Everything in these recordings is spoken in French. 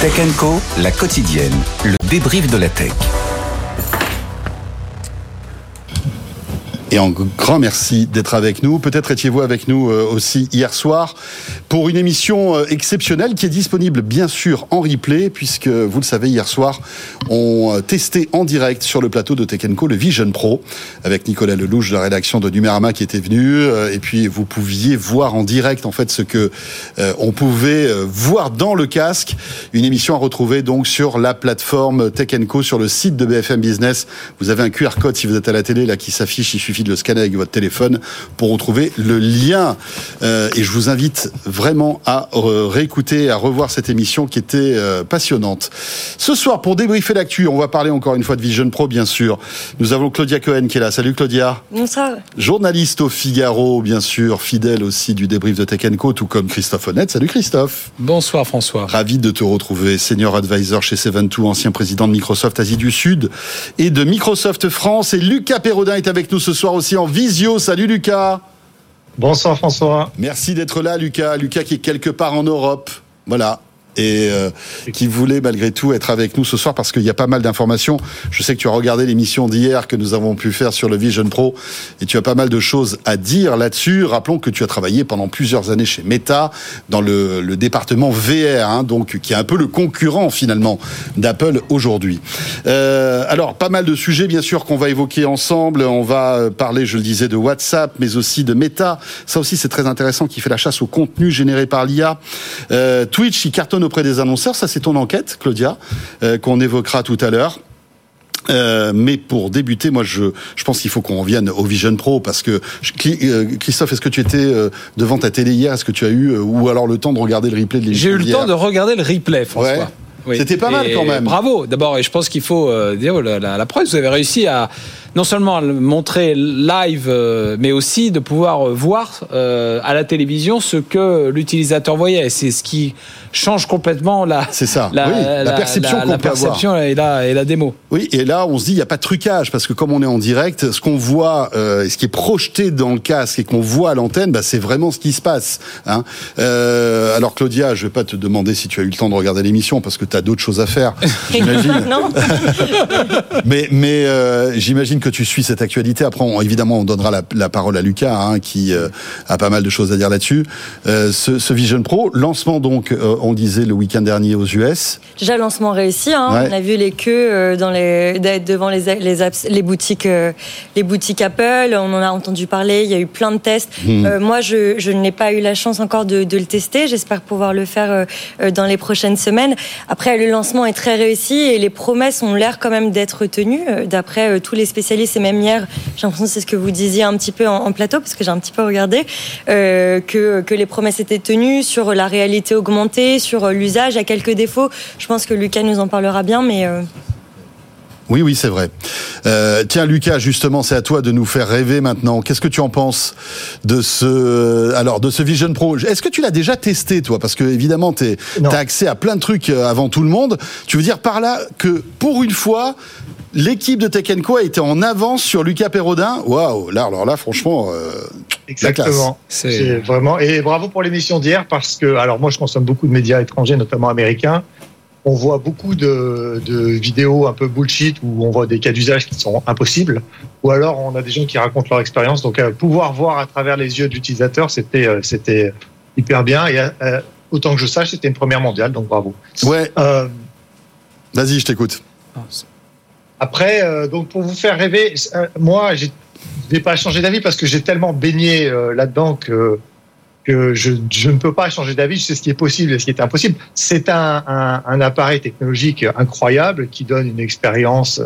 Tech Co, la quotidienne, le débrief de la tech. Et en grand merci d'être avec nous. Peut-être étiez-vous avec nous euh, aussi hier soir pour une émission euh, exceptionnelle qui est disponible bien sûr en replay puisque vous le savez hier soir on euh, testé en direct sur le plateau de Tech le Vision Pro avec Nicolas Lelouch de la rédaction de Numérama qui était venu et puis vous pouviez voir en direct en fait ce que on pouvait voir dans le casque. Une émission à retrouver donc sur la plateforme Tech Co sur le site de BFM Business. Vous avez un QR code si vous êtes à la télé là qui s'affiche. Il suffit de le scanner avec votre téléphone pour retrouver le lien. Euh, et je vous invite vraiment à réécouter, à revoir cette émission qui était euh, passionnante. Ce soir, pour débriefer l'actu, on va parler encore une fois de Vision Pro, bien sûr. Nous avons Claudia Cohen qui est là. Salut Claudia. Bonsoir. Journaliste au Figaro, bien sûr, fidèle aussi du débrief de Tech Co, tout comme Christophe Honnête. Salut Christophe. Bonsoir François. Ravi de te retrouver, senior advisor chez Seven2, ancien président de Microsoft Asie du Sud et de Microsoft France. Et Lucas Perrodin est avec nous ce soir aussi en visio. Salut Lucas. Bonsoir François. Merci d'être là Lucas. Lucas qui est quelque part en Europe. Voilà et euh, qui voulait malgré tout être avec nous ce soir parce qu'il y a pas mal d'informations. Je sais que tu as regardé l'émission d'hier que nous avons pu faire sur le Vision Pro et tu as pas mal de choses à dire là-dessus. Rappelons que tu as travaillé pendant plusieurs années chez Meta dans le, département VR, hein, donc qui est un peu le concurrent finalement d'Apple aujourd'hui. Euh, alors pas mal de sujets bien sûr qu'on va évoquer ensemble. On va parler, je le disais, de WhatsApp, mais aussi de Meta. Ça aussi c'est très intéressant qui fait la chasse au contenu généré par l'IA. Euh, Twitch qui cartonne auprès des annonceurs. Ça, c'est ton enquête, Claudia, euh, qu'on évoquera tout à l'heure. Euh, mais pour débuter, moi, je, je pense qu'il faut qu'on revienne au Vision Pro parce que euh, Christophe, est-ce que tu étais devant ta télé hier? Est-ce que tu as eu ou alors le temps de regarder le replay de l'émission J'ai eu le temps de regarder le replay, François. C'était pas mal quand même. Bravo, d'abord, et je pense qu'il faut dire la, la, la preuve. Vous avez réussi à non seulement le montrer live, euh, mais aussi de pouvoir euh, voir euh, à la télévision ce que l'utilisateur voyait. C'est ce qui change complètement la, c'est ça. la, oui, la, perception, la, perception et, la, et la démo. Oui, et là on se dit il n'y a pas de trucage parce que comme on est en direct, ce qu'on voit, euh, ce qui est projeté dans le casque et qu'on voit à l'antenne, bah, c'est vraiment ce qui se passe. Hein. Euh, alors Claudia, je vais pas te demander si tu as eu le temps de regarder l'émission parce que tu as d'autres choses à faire, j'imagine. non. mais mais euh, j'imagine que tu suis cette actualité. Après, évidemment, on donnera la, parole à Lucas, hein, qui euh, a pas mal de choses à dire là-dessus. Euh, ce, Vision Pro, lancement donc, euh, on disait le week-end dernier aux US. Déjà lancement réussi. Hein. On a vu les queues dans les, devant les, les, les boutiques, les boutiques Apple. On en a entendu parler. Il y a eu plein de tests. Hmm. moi, je, je n'ai pas eu la chance encore de, de le tester. J'espère pouvoir le faire dans les prochaines semaines. Après, le lancement est très réussi et les promesses ont l'air quand même d'être tenues d'après tous les spécialistes c'est même hier, j'ai l'impression que c'est ce que vous disiez un petit peu en, plateau, parce que j'ai un petit peu regardé, euh, que, que les promesses étaient tenues sur la réalité augmentée, sur l'usage, à quelques défauts. Je pense que Lucas nous en parlera bien, mais... Euh, oui, oui, c'est vrai. Euh, tiens, Lucas, justement, c'est à toi de nous faire rêver maintenant. Qu'est-ce que tu en penses de ce, alors, de ce Vision Pro? Est-ce que tu l'as déjà testé, toi? Parce que évidemment, tu as accès à plein de trucs avant tout le monde. Tu veux dire par là que, pour une fois, L'équipe de Tech Co a été en avance sur Lucas Perrodin. Waouh, là, alors là, franchement, euh, exactement. C'est vraiment et bravo pour l'émission d'hier parce que alors moi je consomme beaucoup de médias étrangers, notamment américains. On voit beaucoup de, vidéos un peu bullshit où on voit des cas d'usage qui sont impossibles, ou alors on a des gens qui racontent leur expérience. Donc euh, pouvoir voir à travers les yeux d'utilisateurs, c'était euh, c'était hyper bien. Et autant que je sache, c'était une première mondiale, donc bravo. Ouais. Vas-y, je t'écoute. Après, euh, donc pour vous faire rêver, euh, moi, je n'ai pas changé d'avis parce que j'ai tellement baigné euh, là-dedans que, je, ne peux pas changer d'avis. Je sais ce qui est possible et ce qui est impossible. C'est un, appareil technologique incroyable qui donne une expérience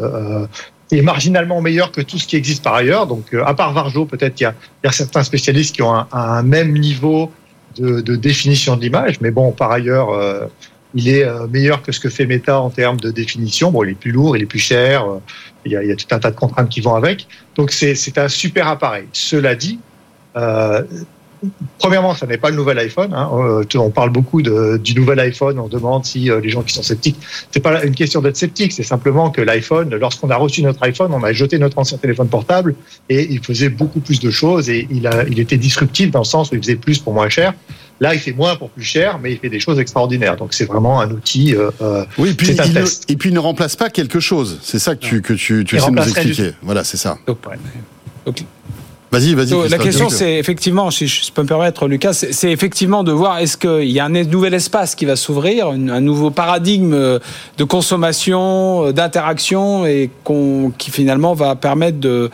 qui marginalement meilleure que tout ce qui existe par ailleurs. Donc, à part Varjo, peut-être qu'il y, a, certains spécialistes qui ont un, un même niveau de, de définition de l'image, mais bon, par ailleurs il est euh, meilleur que ce que fait Meta en termes de définition. Bon, il est plus lourd, il est plus cher, euh, il y a, il y a tout un tas de contraintes qui vont avec. Donc c'est un super appareil. Cela dit, euh, premièrement, ça n'est pas le nouvel iPhone. Hein. Euh, on parle beaucoup de, du nouvel iPhone. On demande si les gens qui sont sceptiques. C'est pas une question d'être sceptique. C'est simplement que l'iPhone, lorsqu'on a reçu notre iPhone, on a jeté notre ancien téléphone portable et il faisait beaucoup plus de choses et il, a, il était disruptif dans le sens où il faisait plus pour moins cher. Là, il fait moins pour plus cher, mais il fait des choses extraordinaires. Donc c'est vraiment un outil. Euh, euh oui, et puis, il ne, et puis il ne remplace pas quelque chose. C'est ça que tu, que tu, tu sais nous expliquer. Voilà, c'est ça. Donc, Vas-y, vas-y. La question, c'est effectivement, si je peux me permettre, Lucas, c'est effectivement de voir est-ce qu'il y a un nouvel espace qui va s'ouvrir, un nouveau paradigme de consommation, d'interaction, et qui finalement va permettre de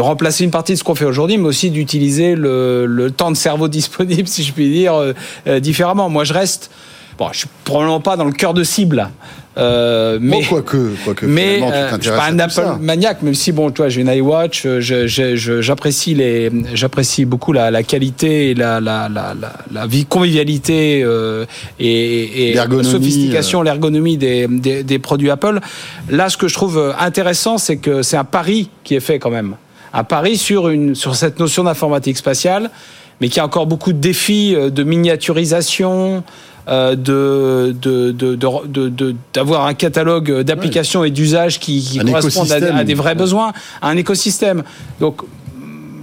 de remplacer une partie de ce qu'on fait aujourd'hui, mais aussi d'utiliser le, temps de cerveau disponible, si je puis dire, euh, euh, différemment. Moi, je reste. Bon, je suis probablement pas dans le cœur de cible. Euh, mais quoi que, quoi que mais euh, je suis pas un Apple maniaque, même si bon, toi, j'ai une iWatch, j'apprécie les, j'apprécie beaucoup la, la, qualité, et la, la, la, la vie convivialité euh, et, et la sophistication, l'ergonomie des, des, des, produits Apple. Là, ce que je trouve intéressant, c'est que c'est un pari qui est fait quand même, un pari sur une sur cette notion d'informatique spatiale, mais qui a encore beaucoup de défis de miniaturisation. Euh, de, d'avoir un catalogue d'applications et d'usages qui, correspondent à, des vrais besoins, à un écosystème. Donc,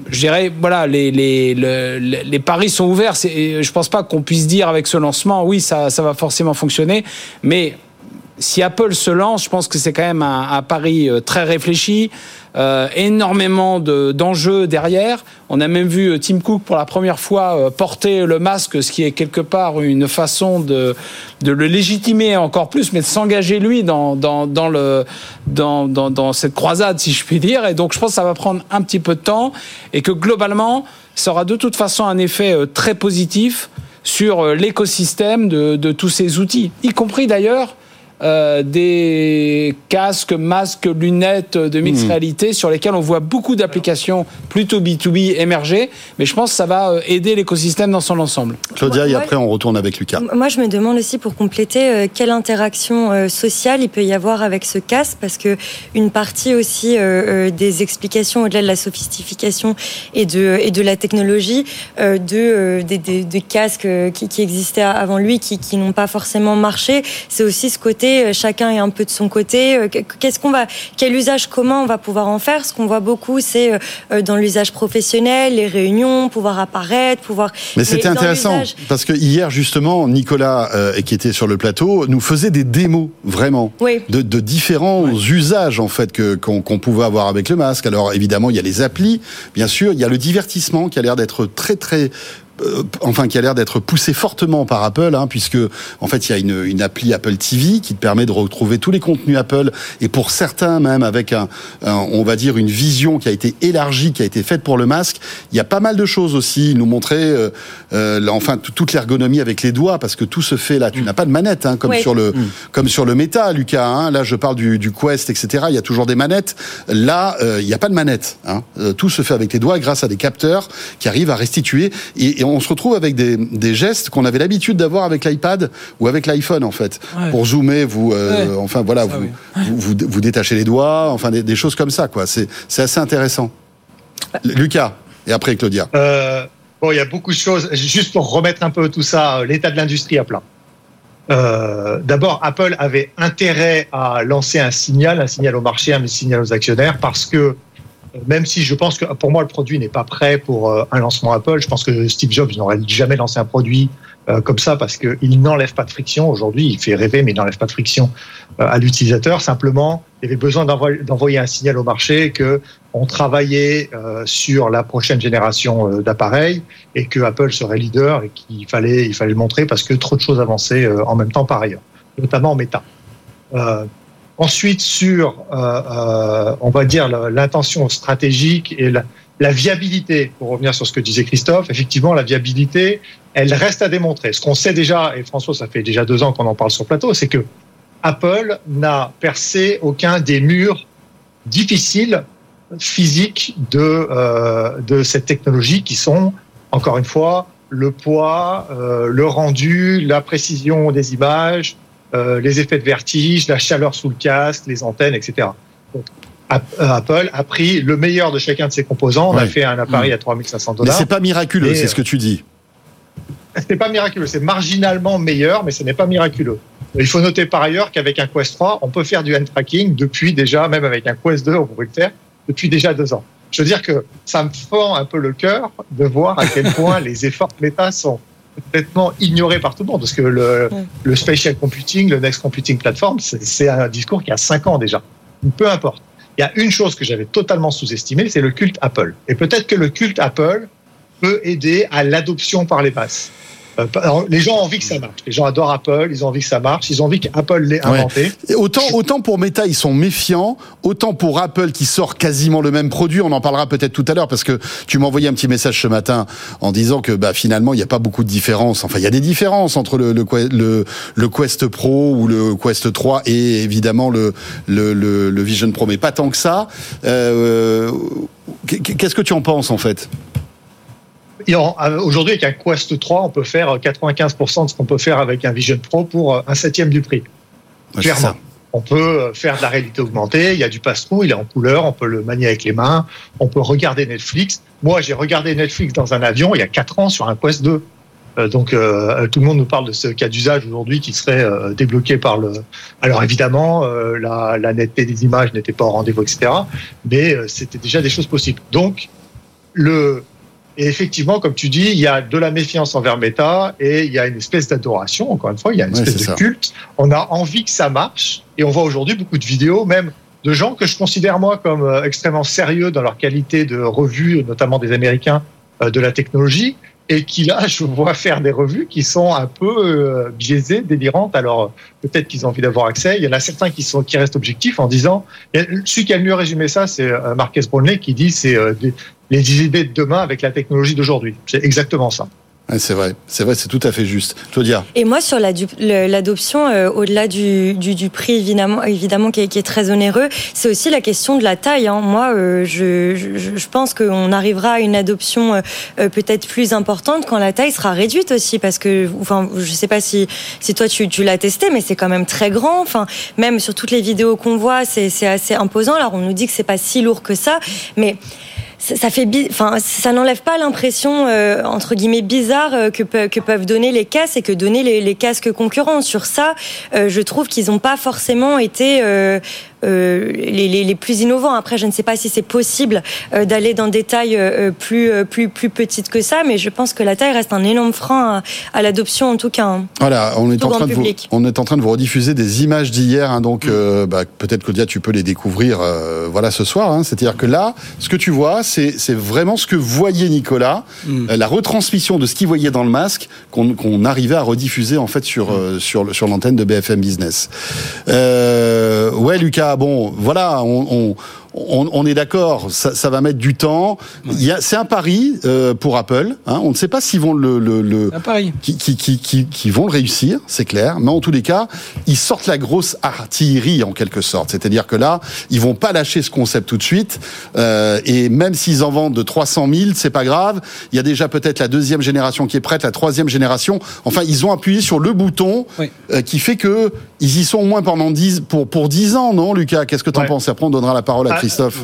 je dirais, voilà, les, les, les, paris sont ouverts. Je ne pense pas qu'on puisse dire avec ce lancement, oui, ça, ça va forcément fonctionner, mais si Apple se lance, je pense que c'est quand même un, pari euh, très réfléchi, euh, énormément d'enjeux derrière. On a même vu euh, Tim Cook pour la première fois porter le masque, ce qui est quelque part une façon de, de le légitimer encore plus, mais de s'engager lui dans, dans, dans, le, dans, dans, dans cette croisade, si je puis dire. Et donc je pense que ça va prendre un petit peu de temps et que globalement, ça aura de toute façon un effet très positif sur l'écosystème de, de tous ces outils, y compris d'ailleurs euh, des casques, masques, lunettes de mixed hmm. réalité sur lesquels on voit beaucoup d'applications plutôt B2B émerger. Mais je pense que ça va euh, aider l'écosystème dans son ensemble. Claudia, et après on retourne avec Lucas. Moi, je me demande aussi pour compléter euh, quelle interaction sociale il peut y avoir avec ce casque, parce que une partie aussi des explications au-delà de la sophistication et de, et de la technologie de, des, casques qui, qui, existaient avant lui, qui, qui n'ont pas forcément marché, c'est aussi ce côté euh, chacun est un peu de son côté. Euh, qu'est-ce qu'on va, quel usage commun on va pouvoir en faire? Ce qu'on voit beaucoup, c'est euh, dans l'usage professionnel, les réunions, pouvoir apparaître, pouvoir. Mais c'était intéressant parce que hier justement, Nicolas, qui était sur le plateau, nous faisait des démos vraiment de, différents usages en fait que qu'on pouvait avoir avec le masque. Alors évidemment, il y a les applis, bien sûr, il y a le divertissement qui a l'air d'être très très euh, enfin qui a l'air d'être poussé fortement par Apple, hein, puisque en fait il y a une, une, appli Apple TV qui te permet de retrouver tous les contenus Apple et pour certains même avec un, on va dire une vision qui a été élargie, qui a été faite pour le masque. Il y a pas mal de choses aussi. nous montrer euh, euh enfin toute l'ergonomie avec les doigts, parce que tout se fait là. Tu mm. n'as pas de manette, hein, comme sur le mm. comme sur le Meta, Lucas. Hein. Là, je parle du, du, Quest, etc. Il y a toujours des manettes. Là, euh, il n'y a pas de manette. Hein. tout se fait avec les doigts grâce à des capteurs qui arrivent à restituer et, et on se retrouve avec des, des gestes qu'on avait l'habitude d'avoir avec l'iPad ou avec l'iPhone en fait. Pour zoomer, vous, euh, enfin voilà, vous, vous, vous, détachez les doigts, enfin des, des choses comme ça quoi. C'est assez intéressant. Lucas et après Claudia. Euh, bon, il y a beaucoup de choses. Juste pour remettre un peu tout ça, euh, l'état de l'industrie à plat. Euh, D'abord, Apple avait intérêt à lancer un signal, un signal au marché, un signal aux actionnaires, parce que même si je pense que pour moi le produit n'est pas prêt pour euh, un lancement Apple, je pense que Steve Jobs n'aurait jamais lancé un produit euh, comme ça parce qu'il n'enlève pas de friction. Aujourd'hui, il fait rêver, mais il n'enlève pas de friction euh, à l'utilisateur. Simplement, il avait besoin d'envoyer un signal au marché que on travaillait sur la prochaine génération d'appareils et que Apple serait leader et qu'il fallait, il fallait le montrer parce que trop de choses avançaient en même temps par ailleurs, notamment en méta. Ensuite, sur, euh, euh, on va dire, l'intention stratégique et la, viabilité, pour revenir sur ce que disait Christophe, effectivement, la viabilité, elle reste à démontrer. Ce qu'on sait déjà, et François, ça fait déjà deux ans qu'on en parle sur le plateau, c'est que Apple n'a percé aucun des murs difficiles physiques de, euh, de cette technologie qui sont, encore une fois, le poids, euh, le rendu, la précision des images, euh, les effets de vertige, la chaleur sous le casque, les antennes, etc. Donc, Apple a pris le meilleur de chacun de ses composants. On a fait un appareil à 3500 dollars. Mais c'est pas miraculeux, c'est ce que tu dis. C'est pas miraculeux, c'est marginalement meilleur, mais ce n'est pas miraculeux. Il faut noter par ailleurs qu'avec un Quest 3, on peut faire du hand tracking depuis déjà, même avec un Quest 2, on pourrait le faire depuis déjà deux ans. Je veux dire que ça me fend un peu le cœur de voir à quel point les efforts de l'État sont complètement ignoré par tout le monde parce que le, le spatial computing, le next computing platform, c'est un discours qui a cinq ans déjà. Peu importe. Il y a une chose que j'avais totalement sous-estimée, c'est le culte Apple. Et peut-être que le culte Apple peut aider à l'adoption par les masses. Euh, les gens ont envie que ça marche. Les gens adorent Apple, ils ont envie que ça marche, ils ont envie qu'Apple l'ait inventé. autant, autant pour Meta, ils sont méfiants, autant pour Apple qui sort quasiment le même produit, on en parlera peut-être tout à l'heure parce que tu m'as envoyé un petit message ce matin en disant que bah, finalement il n'y a pas beaucoup de différences. Enfin, il y a des différences entre le, le, le, Quest Pro ou le Quest 3 et évidemment le, le, le, Vision Pro, mais pas tant que ça. Euh, Qu'est-ce que tu en penses en fait? Aujourd'hui, avec un Quest 3, on peut faire 95% de ce qu'on peut faire avec un Vision Pro pour euh, un septième du prix. Clairement. On peut euh, faire de la réalité augmentée, il y a du pass-through, il est en couleur, on peut le manier avec les mains, on peut regarder Netflix. Moi, j'ai regardé Netflix dans un avion il y a 4 ans sur un Quest 2. donc tout le monde nous parle de ce cas d'usage aujourd'hui qui serait débloqué par le. Alors évidemment, la, la, netteté des images n'était pas au rendez-vous, etc. Mais c'était déjà des choses possibles. Donc le et effectivement, comme tu dis, il y a de la méfiance envers Meta et il y a une espèce d'adoration, encore une fois, il y a une espèce de culte. On a envie que ça marche et on voit aujourd'hui beaucoup de vidéos, même de gens que je considère moi comme euh, extrêmement sérieux dans leur qualité de revue, notamment des Américains euh, de la technologie, et qui là, je vois faire des revues qui sont un peu euh, biaisées, délirantes. Alors peut-être qu'ils ont envie d'avoir accès. Il y en a certains qui sont qui restent objectifs en disant. Celui qui a le mieux résumé ça, c'est euh, Marquez Brownlee qui dit c'est euh, les idées de demain avec la technologie d'aujourd'hui. C'est exactement ça c'est vrai, c'est vrai, c'est tout à fait juste. Claudia. Et moi, sur l'adoption, euh, au-delà du, du, prix, évidemment, évidemment qui, est, qui est très onéreux, c'est aussi la question de la taille. Hein. Moi, euh, je, je, je, pense qu'on arrivera à une adoption euh, peut-être plus importante quand la taille sera réduite aussi, parce que, enfin, je sais pas si, si toi tu, tu l'as testé, mais c'est quand même très grand. Enfin, même sur toutes les vidéos qu'on voit, c'est assez imposant. Alors, on nous dit que c'est pas si lourd que ça, mais ça fait, enfin, ça n'enlève pas l'impression euh, entre guillemets bizarre euh, que, que, peuvent donner les casques et que donner les, les casques concurrents. Sur ça, euh, je trouve qu'ils n'ont pas forcément été euh, les, les, les, plus innovants. Après, je ne sais pas si c'est possible euh, d'aller dans des tailles euh, plus, plus, plus petites que ça, mais je pense que la taille reste un énorme frein à, l'adoption, en tout cas. Hein. Voilà, on est, en train de vous, on est en train de vous rediffuser des images d'hier, hein, donc mm. bah, peut-être Claudia, tu peux les découvrir voilà, ce soir. Hein. C'est-à-dire que là, ce que tu vois, c'est vraiment ce que voyait Nicolas, mm. la retransmission de ce qu'il voyait dans le masque qu'on arrivait à rediffuser en fait sur, mm. sur, sur l'antenne de BFM Business. ouais, Lucas, bon, voilà, on, est d'accord, ça, va mettre du temps. C'est un pari euh, pour Apple. Hein. On ne sait pas s'ils vont le, le, un pari. Qui, qui, qui, qui, vont le réussir, c'est clair. Mais en tous les cas, ils sortent la grosse artillerie en quelque sorte. C'est-à-dire que là, ils vont pas lâcher ce concept tout de suite. Euh, et même s'ils en vendent de 300 000, c'est pas grave. Il y a déjà peut-être la deuxième génération qui est prête, la troisième génération. Enfin, ils ont appuyé sur le bouton euh, qui fait que ils y sont au moins pendant 10 pour pour 10 ans, non, Lucas? Qu'est-ce que tu en penses? Après, on donnera la parole à ah, Christophe.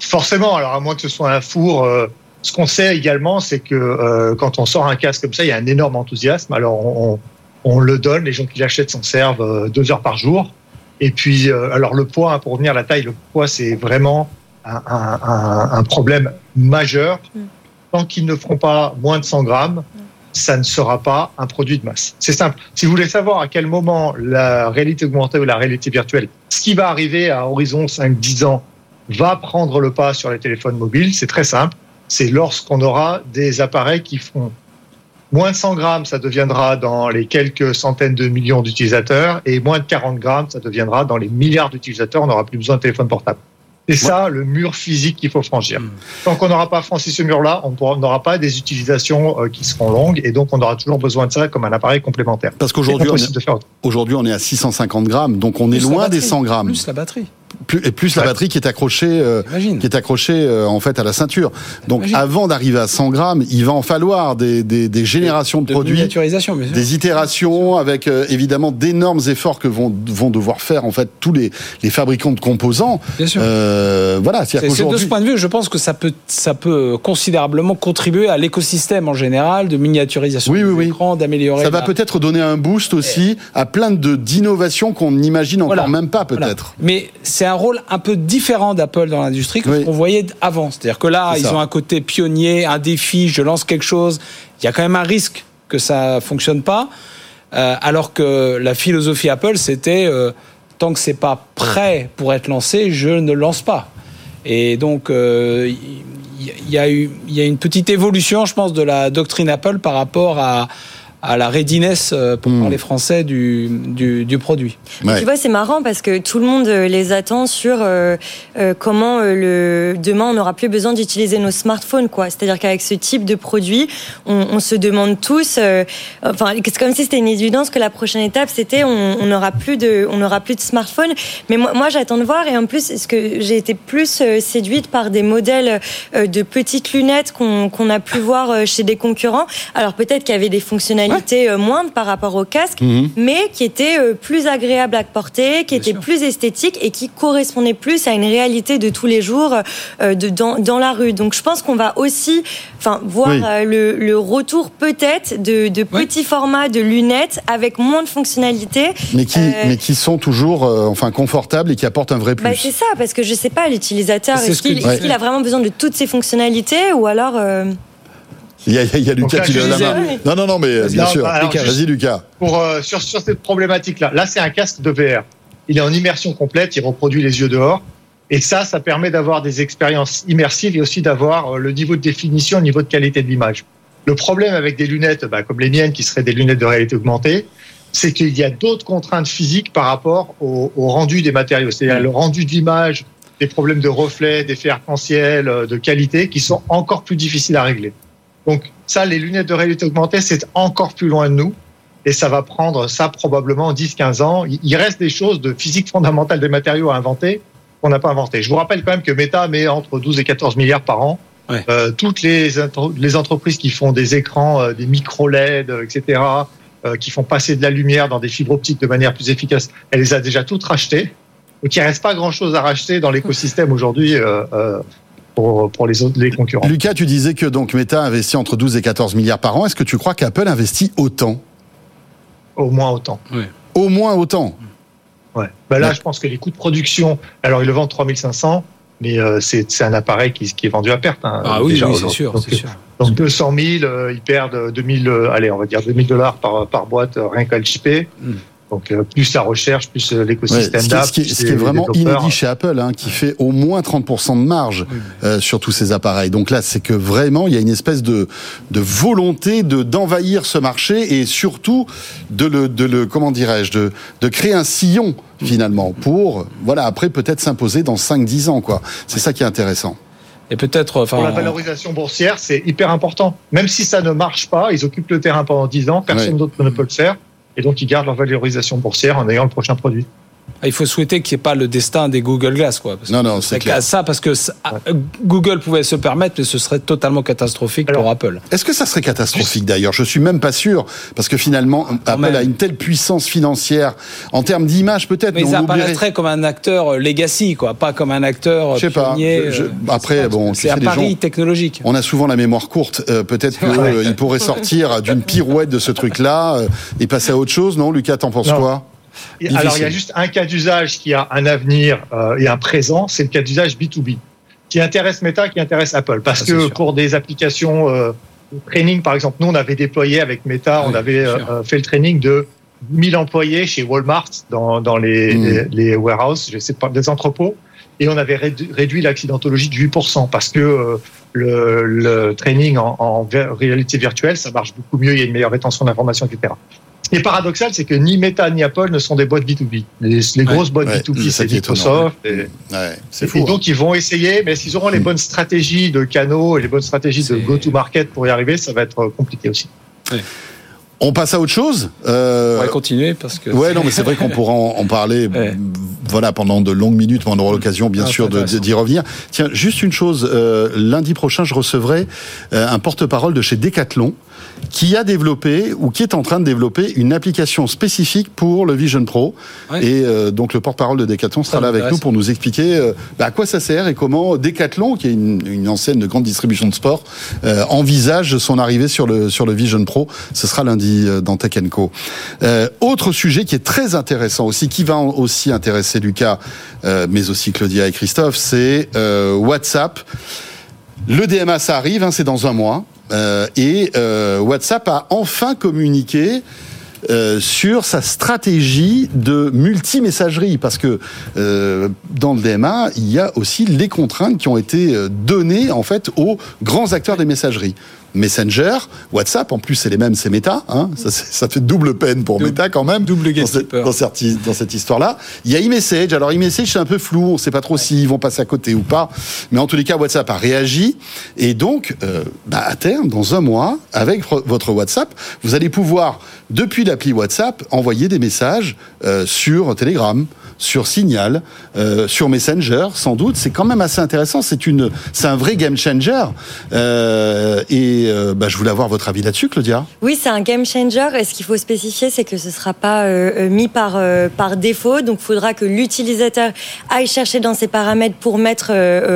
Forcément, alors à moins que ce soit un four. Euh, ce qu'on sait également, c'est que euh, quand on sort un casque comme ça, il y a un énorme enthousiasme. Alors on, le donne, les gens qui l'achètent s'en servent euh, deux heures par jour. Et puis, alors le poids, hein, pour revenir à la taille, le poids, c'est vraiment un, problème majeur. Mm. Tant qu'ils ne feront pas moins de 100 grammes, ça ne sera pas un produit de masse. C'est simple. Si vous voulez savoir à quel moment la réalité augmentée ou la réalité virtuelle, ce qui va arriver à horizon 5-10 ans, va prendre le pas sur les téléphones mobiles, c'est très simple. C'est lorsqu'on aura des appareils qui font moins de 100 grammes, ça deviendra dans les quelques centaines de millions d'utilisateurs, et moins de 40 grammes, ça deviendra dans les milliards d'utilisateurs. On n'aura plus besoin de téléphone portable. C'est ça le mur physique qu'il faut franchir. Hmm. Tant qu'on n'aura pas franchi ce mur-là, on n'aura pas des utilisations euh, qui seront longues et donc on aura toujours besoin de ça comme un appareil complémentaire. Parce qu'aujourd'hui, aujourd'hui, on est à 650 grammes, donc on est loin des 100 grammes. Plus la batterie et plus la batterie qui est accrochée, euh, qui est accrochée euh, en fait à la ceinture. Donc avant d'arriver à 100 grammes, il va en falloir des, des, des générations de, de produits, des itérations avec euh, évidemment d'énormes efforts que vont vont devoir faire en fait tous les, les fabricants de composants. Bien sûr. voilà, c'est de ce point de vue, je pense que ça peut ça peut considérablement contribuer à l'écosystème en général de miniaturisation oui, oui, oui. d'améliorer. Ça va peut-être donner un boost aussi à plein de d'innovations qu'on n'imagine encore même pas peut-être. Mais c'est c'est un rôle un peu différent d'Apple dans l'industrie que ce qu'on voyait avant. C'est-à-dire que là, ils ont un côté pionnier, un défi, je lance quelque chose. Il y a quand même un risque que ça fonctionne pas. Euh, alors que la philosophie Apple, c'était euh, tant que c'est pas prêt pour être lancé, je ne lance pas. Et donc, il y, a eu, il y a une petite évolution, je pense, de la doctrine Apple par rapport à, à la readiness, euh, pour hmm. parler français, du, du, du produit. Tu vois, c'est marrant parce que tout le monde euh, les attend sur euh, comment le demain on n'aura plus besoin d'utiliser nos smartphones, quoi. C'est-à-dire qu'avec ce type de produit, on, on se demande tous, enfin, c'est comme si c'était une évidence que la prochaine étape c'était on n'aura plus de, on n'aura plus de smartphone. Mais moi, moi j'attends de voir et en plus, ce que j'ai été plus séduite par des modèles de petites lunettes qu'on qu'on a pu voir chez des concurrents. Alors peut-être qu'il y avait des fonctionnalités était euh, moindre par rapport au casque, mhm. mais qui était euh, plus agréable à porter, qui était plus esthétique et qui correspondait plus à une réalité de tous les jours euh, de, dans, dans la rue. Donc je pense qu'on va aussi enfin, voir le, le, retour peut-être de, de petits formats de lunettes avec moins de fonctionnalités. Mais qui, mais qui sont toujours enfin, confortables et qui apportent un vrai bah, plus. c'est ça, parce que je sais pas, l'utilisateur, est-ce qu'il a vraiment besoin de toutes ces fonctionnalités ou alors... Il y, a, il y a Lucas qui lève la main. Non, non, non, mais bien sûr. Vas-y, Lucas. Pour, euh, sur, sur cette problématique-là, là, c'est un casque de VR. Il est en immersion complète, il reproduit les yeux dehors. Et ça, ça permet d'avoir des expériences immersives et aussi d'avoir euh, le niveau de définition, le niveau de qualité de l'image. Le problème avec des lunettes bah, comme les miennes, qui seraient des lunettes de réalité augmentée, c'est qu'il y a d'autres contraintes physiques par rapport au, au rendu des matériaux. C'est-à-dire le rendu de l'image, des problèmes de reflet, d'effets arc-en-ciel, euh, de qualité, qui sont encore plus difficiles à régler. Donc ça, les lunettes de réalité augmentée, c'est encore plus loin de nous. Et ça va prendre ça probablement 10-15 ans. Il reste des choses de physique fondamentale des matériaux à inventer qu'on n'a pas inventé. Je vous rappelle quand même que Meta met entre 12 et 14 milliards par an. Euh, toutes les, les entreprises qui font des écrans, euh, des micro-LED, etc., euh, qui font passer de la lumière dans des fibres optiques de manière plus efficace, elle les a déjà toutes rachetées. Donc il ne reste pas grand-chose à racheter dans l'écosystème aujourd'hui euh, euh pour, les autres les concurrents. Lucas, tu disais que donc Meta investit entre 12 et 14 milliards par an. Est-ce que tu crois qu'Apple investit autant? Au moins autant. Au moins autant. Ouais. Ben là, je pense que les coûts de production, alors ils le vendent 3500, mais euh, c'est un appareil qui, qui, est vendu à perte. Hein, ah oui, c'est sûr, donc, sûr. Donc 200 000, euh, ils perdent 2000, euh, allez, on va dire 2000 dollars par, par boîte rien qu'à le chipper. Hmm. Donc euh, plus la recherche, plus euh, l'écosystème Ce, qui, est vraiment inédit chez Apple, hein, qui fait au moins 30% de marge euh, sur tous ces appareils. Donc là, c'est que vraiment, il y a une espèce de, de volonté de d'envahir ce marché et surtout de le, de le comment dirais-je, de, de créer un sillon finalement pour voilà après peut-être s'imposer dans 5-10 ans quoi. C'est ça qui est intéressant. Et peut-être, enfin, pour la valorisation boursière, c'est hyper important. Même si ça ne marche pas, ils occupent le terrain pendant 10 ans, personne d'autre ne peut le faire et donc ils gardent leur valorisation boursière en ayant le prochain produit. Ah, il faut souhaiter qu'il n'y ait pas le destin des Google Glass, quoi. non, non, c'est clair. Ça, parce que Google pouvait se permettre, mais ce serait totalement catastrophique pour Apple. Est-ce que ça serait catastrophique d'ailleurs? Je suis même pas sûr, parce que finalement, Apple a une telle puissance financière en termes d'image, peut-être. Mais, ça apparaîtrait comme un acteur euh, legacy, quoi, pas comme un acteur. Je sais pas. Euh, après, bon, c'est un pari technologique. On a souvent la mémoire courte. Euh, peut-être qu'il pourrait sortir d'une pirouette de ce truc-là et passer à autre chose, non Lucas, t'en penses quoi? Alors, il y a juste un cas d'usage qui a un avenir euh, et un présent, c'est le cas d'usage B2B, qui intéresse Meta, qui intéresse Apple. Parce que pour des applications euh, de training, par exemple, nous, on avait déployé avec Meta, on avait euh, fait le training de 1000 employés chez Walmart dans, dans les, hmm. les, warehouses, je sais pas, des entrepôts, et on avait réduit l'accidentologie de 8% parce que le, le, training en, en réalité virtuelle, ça marche beaucoup mieux, il y a une meilleure rétention d'informations, etc. Qui est paradoxal, c'est que ni Meta ni Apple ne sont des boîtes B2B. Les, grosses boîtes B2B, c'est Microsoft. Et, fou, et donc, hein. ils vont essayer, mais s'ils auront les mm. bonnes stratégies de canaux et les bonnes stratégies de go-to-market pour y arriver, ça va être compliqué aussi. On passe à autre chose. Euh... On va continuer parce que. Ouais, non, mais c'est vrai qu'on pourra en, parler. Voilà, pendant de longues minutes, on aura l'occasion, bien ah, sûr, d'y revenir. Tiens, juste une chose. Euh, lundi prochain, je recevrai euh, un porte-parole de chez Decathlon qui a développé ou qui est en train de développer une application spécifique pour le Vision Pro. Et euh, donc le porte-parole de Decathlon sera là avec nous pour nous expliquer euh, bah, à quoi ça sert et comment Decathlon, qui est une, une enseigne de grande distribution de sport, euh, envisage son arrivée sur le sur le Vision Pro. Ce sera lundi dans Tech Co. autre sujet qui est très intéressant aussi, qui va aussi intéresser Lucas, mais aussi Claudia et Christophe, c'est WhatsApp. Le DMA, ça arrive, hein, c'est dans un mois. Et WhatsApp a enfin communiqué euh, sur sa stratégie de multi-messagerie, parce que euh, dans le DMA, il y a aussi les contraintes qui ont été euh, données en fait aux grands acteurs des messageries. Messenger, WhatsApp, en plus c'est les mêmes, c'est Meta, hein, ça, ça, fait double peine pour Meta quand même. Double dans cette, dans cette, dans cette histoire-là. Il y a iMessage, alors iMessage c'est un peu flou, on ne sait pas trop s'ils vont passer à côté ou pas, mais en tous les cas WhatsApp a réagi, et donc euh, bah, à terme, dans un mois, avec votre WhatsApp, vous allez pouvoir, depuis l'appli WhatsApp, envoyer des messages euh, sur Telegram, sur Signal, euh, sur Messenger, sans doute. C'est quand même assez intéressant. C'est un vrai game changer. Euh, et euh, bah, je voulais avoir votre avis là-dessus, Claudia. Oui, c'est un game changer. Et ce qu'il faut spécifier, c'est que ce ne sera pas euh, mis par par défaut. Donc, il faudra que l'utilisateur aille chercher dans ses paramètres pour mettre,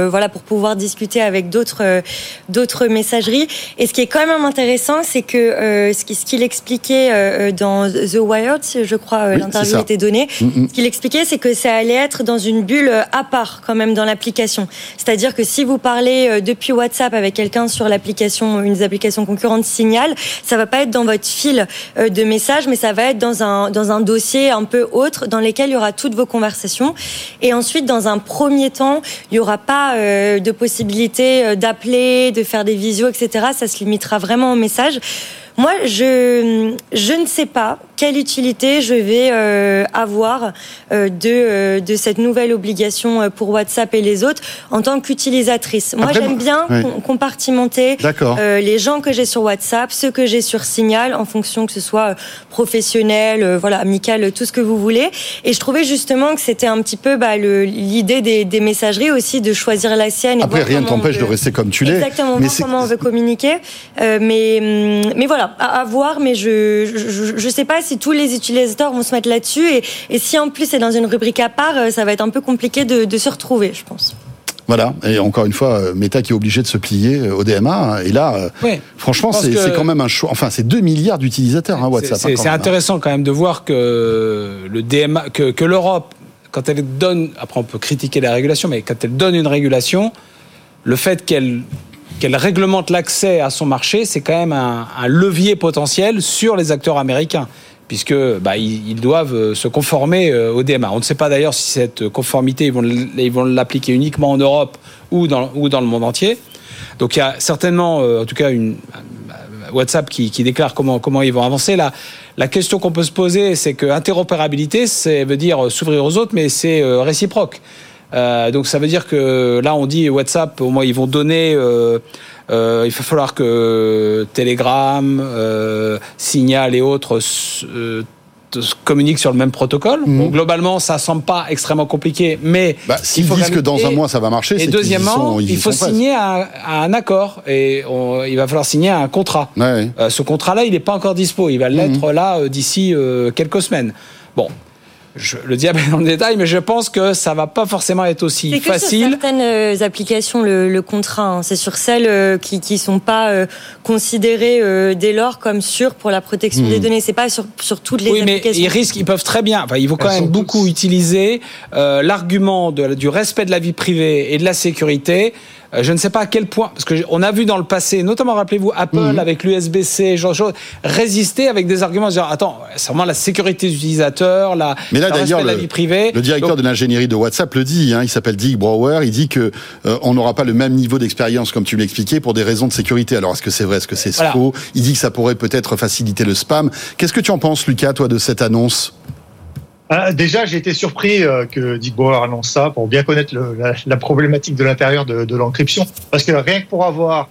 voilà, pour pouvoir discuter avec d'autres d'autres messageries. Et ce qui est quand même intéressant, c'est que ce qu'il expliquait dans The Wired, je crois, l'interview était donnée. Mm -hmm. Ce qu'il expliquait, c'est que ça allait être dans une bulle à part quand même dans l'application. C'est-à-dire que si vous parlez euh, depuis WhatsApp avec quelqu'un sur l'application, une applications concurrentes Signal, ça va pas être dans votre fil euh, de messages, mais ça va être dans un dans un dossier un peu autre dans lequel il y aura toutes vos conversations. Et ensuite, dans un premier temps, il y aura pas euh, de possibilité d'appeler, de faire des visios, etc. Ça se limitera vraiment aux messages. Moi, je, je ne sais pas quelle utilité je vais euh, avoir euh, de, euh, de cette nouvelle obligation euh, pour WhatsApp et les autres en tant qu'utilisatrice. Moi, j'aime bien oui. compartimenter euh, les gens que j'ai sur WhatsApp, ceux que j'ai sur Signal, en fonction que ce soit professionnel, voilà, amical, tout ce que vous voulez. Et je trouvais justement que c'était un petit peu bah, l'idée des, des, messageries aussi de choisir la sienne. Après, rien ne t'empêche de rester comme tu l'es. Exactement, mais comment on veut communiquer. mais, mais voilà, à, à voir, mais je ne sais pas si tous les utilisateurs vont se mettre là-dessus. Et, et, si en plus c'est dans une rubrique à part, ça va être un peu compliqué de, de se retrouver, je pense. Voilà, et encore une fois, Meta qui est obligé de se plier au DMA. Et là, franchement, c'est que... quand même un choix. Enfin, c'est 2 milliards d'utilisateurs, hein, WhatsApp. C'est intéressant hein. quand même de voir que le DMA, que, que l'Europe, quand elle donne, après on peut critiquer la régulation, mais quand elle donne une régulation, le fait qu'elle qu'elle réglemente l'accès à son marché, c'est quand même un, un, levier potentiel sur les acteurs américains puisque bah, ils, doivent se conformer au DMA. On ne sait pas d'ailleurs si cette conformité, ils vont, l'appliquer uniquement en Europe ou dans, le monde entier. Donc il y a certainement, en tout cas, une, WhatsApp qui, déclare comment, ils vont avancer. La, question qu'on peut se poser, c'est que interopérabilité, ça veut dire s'ouvrir aux autres, mais c'est réciproque. Euh, donc ça veut dire que là on dit WhatsApp, au moins ils vont donner. Euh, euh, il va falloir que Telegram, euh, Signal et autres euh, communiquent sur le même protocole. Mmh. Bon, globalement, ça semble pas extrêmement compliqué, mais bah, s'ils disent que dans un mois ça va marcher, et deuxièmement, sont, il faut signer un, un, accord et on, il va falloir signer un contrat. Ouais. Euh, ce contrat-là, il n'est pas encore dispo. Il va l'être mmh. là d'ici quelques semaines. Bon, je, le diable est dans le détail, mais je pense que ça va pas forcément être aussi que facile. Sur certaines euh, applications, le, le contrat, hein, c'est sur celles euh, qui qui sont pas euh, considérées euh, dès lors comme sûres pour la protection mmh. des données. C'est pas sur sur toutes les oui, applications. mais ils risquent, ils peuvent très bien. Enfin, ils vont quand Elles même beaucoup tous... utiliser euh, l'argument du respect de la vie privée et de la sécurité je ne sais pas à quel point, parce qu'on a vu dans le passé, notamment rappelez-vous Apple mmh. avec l'USB-C, genre chose, résister avec des arguments disant attends, c'est vraiment la sécurité des utilisateurs, la, Mais là, le la vie privée. Le directeur Donc, de l'ingénierie de WhatsApp le dit, hein, il s'appelle Dick Brower, il dit que euh, on n'aura pas le même niveau d'expérience comme tu l'expliquais pour des raisons de sécurité. Alors est-ce que c'est vrai, est-ce que c'est voilà. faux? Il dit que ça pourrait peut-être faciliter le spam. Qu'est-ce que tu en penses, Lucas, toi, de cette annonce? Ah, déjà, j'ai été surpris euh, que Dick Bauer annonce ça pour bien connaître le, la, la, problématique de l'intérieur de, de l'encryption. Parce que rien que pour avoir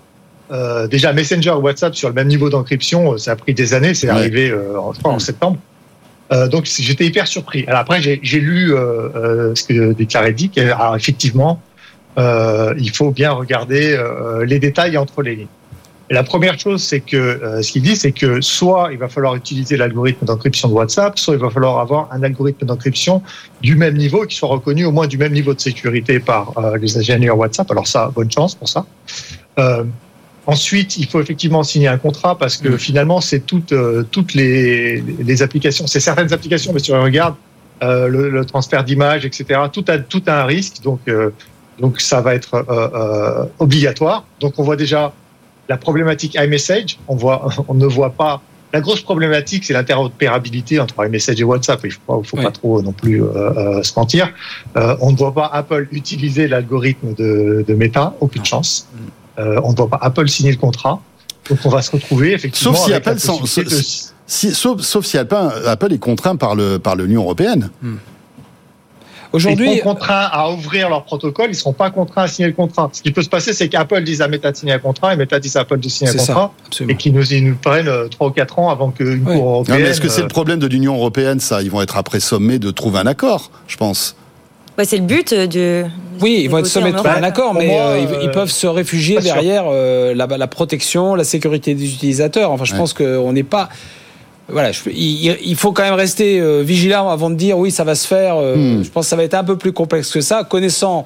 euh, déjà Messenger ou WhatsApp sur le même niveau d'encryption, ça a pris des années. C'est ouais. arrivé, euh, en septembre. Euh, donc j'étais hyper surpris. Alors après, j'ai lu euh, ce que déclarait Dick. Alors effectivement, il faut bien regarder les détails entre les lignes. Et la première chose, c'est que euh, ce qu'il dit, c'est que soit il va falloir utiliser l'algorithme d'encryption de WhatsApp, soit il va falloir avoir un algorithme d'encryption du même niveau, qui soit reconnu au moins du même niveau de sécurité par euh, les ingénieurs WhatsApp. Alors ça, bonne chance pour ça. Euh, ensuite, il faut effectivement signer un contrat parce que mmh. finalement, c'est toutes, euh, toutes les, les applications, c'est certaines applications, mais si on regarde euh, le, le, transfert d'images, etc., tout a, tout a un risque. Donc, euh, donc ça va être obligatoire. Donc on voit déjà la problématique iMessage, on voit, on ne voit pas. La grosse problématique, c'est l'interopérabilité entre iMessage et WhatsApp. Il faut, faut pas trop non plus euh, euh, se mentir. Euh, on ne voit pas Apple utiliser l'algorithme de, de, Meta, aucune chance. Mm. on ne voit pas Apple signer le contrat. Donc on va se retrouver effectivement. Sauf si Apple, si, sauf, sauf, si Apple, Apple est contraint par le par l'Union européenne. Mm. Aujourd'hui, ils sont contraints à ouvrir leur protocole, ils ne seront pas contraints à signer le contrat. Ce qui peut se passer, c'est qu'Apple dise à Meta de signer un contrat et Meta dise à Apple de signer un contrat et qu'ils nous, nous prennent 3 ou 4 ans avant qu'une Cour européenne. est-ce que c'est le euh, problème de l'Union européenne, ça? Ils vont être après sommés de trouver un accord, je pense. Ouais, c'est le but de. Oui, ils vont être sommés de trouver un accord, mais euh, ils, euh, peuvent se réfugier derrière la, la, protection, la sécurité des utilisateurs. Enfin, je pense qu'on n'est pas voilà, il, faut quand même rester euh, vigilant avant de dire oui, ça va se faire. Euh, hmm. Je pense que ça va être un peu plus complexe que ça, connaissant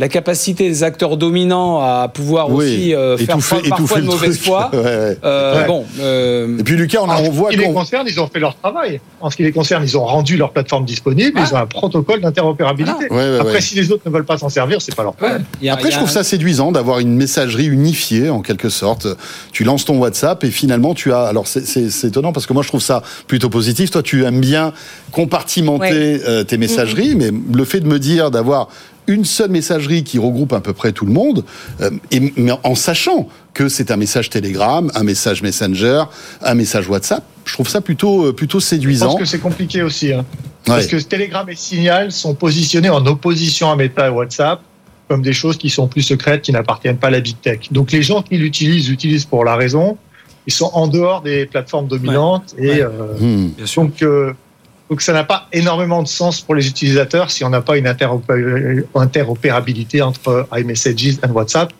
la capacité des acteurs dominants à pouvoir aussi euh, faire parfois de mauvaise foi. Euh, bon, euh, et puis Lucas, on, en voit. En ce qui les concerne, ils ont fait leur travail. En ce qui les concerne, ils ont rendu leur plateforme disponible. Ils ont un protocole d'interopérabilité. Après, si les autres ne veulent pas s'en servir, c'est pas leur problème. Après, je trouve ça séduisant d'avoir une messagerie unifiée en quelque sorte. Tu lances ton WhatsApp et finalement tu as. Alors c'est étonnant parce que moi je trouve ça plutôt positif. Toi, tu aimes bien compartimenter tes messageries, mais le fait de me dire d'avoir une seule messagerie qui regroupe à peu près tout le monde, euh, et, mais en sachant que c'est un message Telegram, un message Messenger, un message WhatsApp. Je trouve ça plutôt, euh, plutôt séduisant. Je pense que c'est compliqué aussi. Hein. Parce que Telegram et Signal sont positionnés en opposition à Meta et WhatsApp comme des choses qui sont plus secrètes, qui n'appartiennent pas à la big tech. Donc les gens qui l'utilisent, l'utilisent pour la raison. Ils sont en dehors des plateformes dominantes. Et euh, hmm. donc, donc ça n'a pas énormément de sens pour les utilisateurs si on n'a pas une interopérabilité entre iMessages et WhatsApp.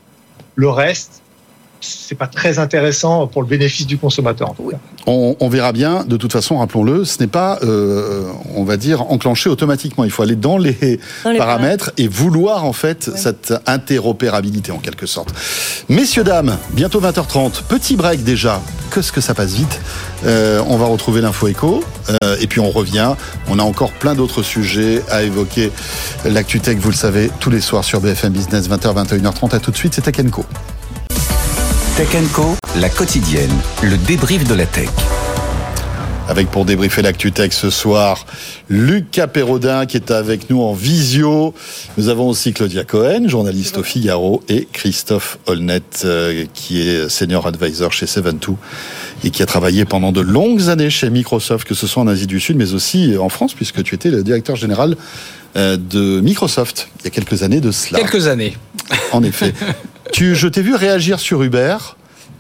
Le reste, c'est pas très intéressant pour le bénéfice du consommateur. On, verra bien. De toute façon, rappelons-le, ce n'est pas, euh, on va dire, enclenché automatiquement. Il faut aller dans les, paramètres et vouloir en fait cette interopérabilité en quelque sorte. Messieurs dames, bientôt 20h30. Petit break déjà. Que ce que ça passe vite. Euh, on va retrouver l'info écho euh, et puis on revient. On a encore plein d'autres sujets à évoquer. L'actu tech, vous le savez, tous les soirs sur BFM Business 20h 21h30. À tout de suite. C'est Tech Co. Tech Co, la quotidienne, le débrief de la tech. Avec pour débriefer l'actu tech ce soir, Lucas Perrodin qui est avec nous en visio. Nous avons aussi Claudia Cohen, journaliste au Figaro, et Christophe Holnet, euh, qui est senior advisor chez Seven2 et qui a travaillé pendant de longues années chez Microsoft, que ce soit en Asie du Sud, mais aussi en France, puisque tu étais le directeur général euh, de Microsoft il y a quelques années de cela. Quelques années. En effet. tu, je t'ai vu réagir sur Uber.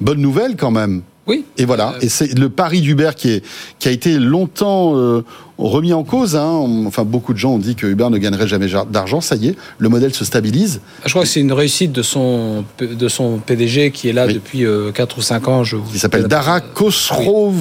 Bonne nouvelle quand même. Oui. Et voilà. Et c'est le pari d'Uber qui, est, qui a été longtemps euh, remis en cause. Hein. Enfin, beaucoup de gens ont dit que Uber ne gagnerait jamais d'argent. Ça y est, le modèle se stabilise. Ah, je crois que c'est une réussite de son, de son PDG qui est là depuis 4 euh, ou 5 ans. Je Il s'appelle Dara Khosrow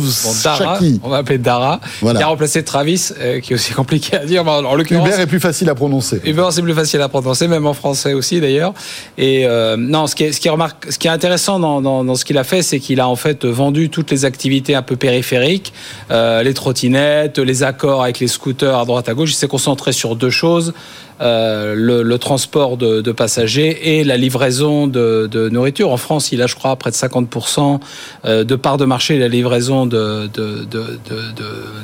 On va appeler Dara. Voilà. Il a remplacé Travis, euh, qui est aussi compliqué à dire. En Uber est plus facile à prononcer. Uber, c'est plus facile à prononcer, même en français aussi d'ailleurs. Et euh, non, ce qui est, ce qui remarque, ce qui est intéressant dans, dans, dans ce qu'il a fait, c'est qu'il a en fait vendu toutes les activités un peu périphériques, les trottinettes, les accords avec les scooters à droite à gauche. Il s'est concentré sur deux choses. Euh, le, transport de, passagers et la livraison de, nourriture. En France, il a, je crois, près de 50% euh, de part de marché la livraison de,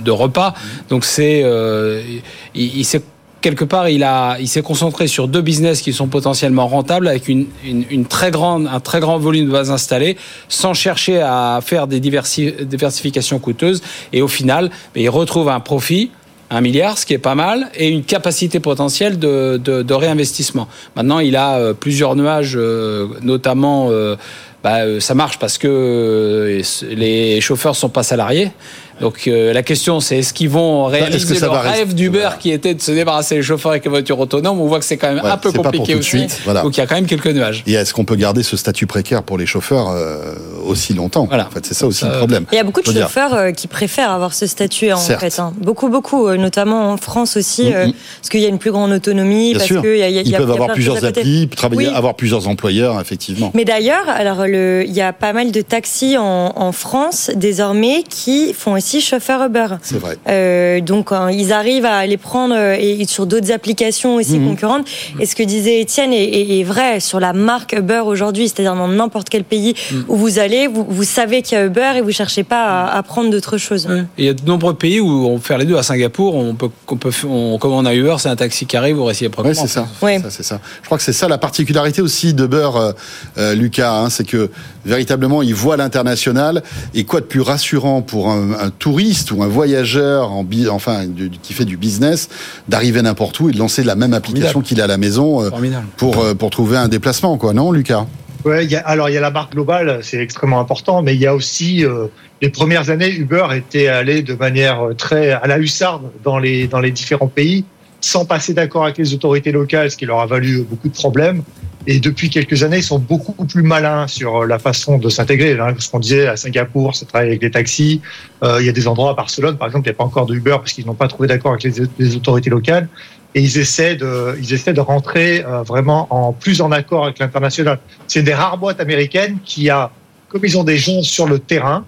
repas. Donc c'est, euh, il, il quelque part, il, il s'est concentré sur deux business qui sont potentiellement rentables avec une, une, très grande, un très grand volume de bases installées, sans chercher à faire des diversifications coûteuses. Et au final, ben, il retrouve un profit un milliard, ce qui est pas mal, et une capacité potentielle de, de, réinvestissement. Maintenant, il a euh, plusieurs nuages, euh, notamment, euh, bah, ça marche parce que les chauffeurs sont pas salariés. Donc euh, la question c'est est-ce qu'ils vont réaliser leur rêve d'Uber qui était de se débarrasser des chauffeurs avec les voitures autonomes? On voit que c'est quand même un peu compliqué aussi. Suite, Donc il y a quand même quelques nuages. Et est-ce qu'on peut garder ce statut précaire pour les chauffeurs euh, aussi longtemps? En fait, c'est ça aussi le euh, problème. Il y a beaucoup de chauffeurs qui préfèrent avoir ce statut en fait. Hein. Beaucoup, beaucoup, notamment en France aussi, mm-hmm. parce qu'il y a une plus grande autonomie. parce sûr. Y a, y a, Ils peuvent avoir plusieurs applis, travailler, avoir plusieurs employeurs, effectivement. Mais d'ailleurs, alors il y a pas mal de taxis en, en France désormais qui font aussi chauffeurs Uber. C'est vrai. donc ils arrivent à les prendre et sur d'autres applications aussi mhm. concurrentes. Et ce que disait Étienne est, vrai sur la marque Uber aujourd'hui, c'est-à-dire dans n'importe quel pays mhm. où vous allez, vous, vous savez qu'il y a Uber et vous cherchez pas à, prendre d'autres choses. il y a de nombreux pays où on peut faire les deux. À Singapour, on peut, on peut on commande un Uber, c'est un taxi qui arrive, vous réciproquement. Oui, c'est ça. C'est ça, Je crois que c'est ça la particularité aussi d'Uber, euh, euh, Lucas, hein, c'est que véritablement, il voit l'international. Et quoi de plus rassurant pour un, touriste ou un voyageur en, enfin, qui fait du business, d'arriver n'importe où et de lancer la même application qu'il a à la maison euh, pour, pour trouver un déplacement, quoi, non, Lucas? Ouais, alors il y a la marque globale, c'est extrêmement important, mais il y a aussi les premières années, Uber était allé de manière très à la hussarde dans les dans les différents pays sans passer d'accord avec les autorités locales, ce qui leur a valu beaucoup de problèmes. Et depuis quelques années, ils sont beaucoup plus malins sur la façon de s'intégrer. Ce qu'on disait à Singapour, ça travaille avec les taxis. Euh, il y a des endroits à Barcelone, par exemple, il n'y a pas encore de Uber parce qu'ils n'ont pas trouvé d'accord avec les, autorités locales. Et ils essaient de, ils essaient de rentrer euh, vraiment en plus en accord avec l'international. C'est des rares boîtes américaines qui a, comme ils ont des gens sur le terrain,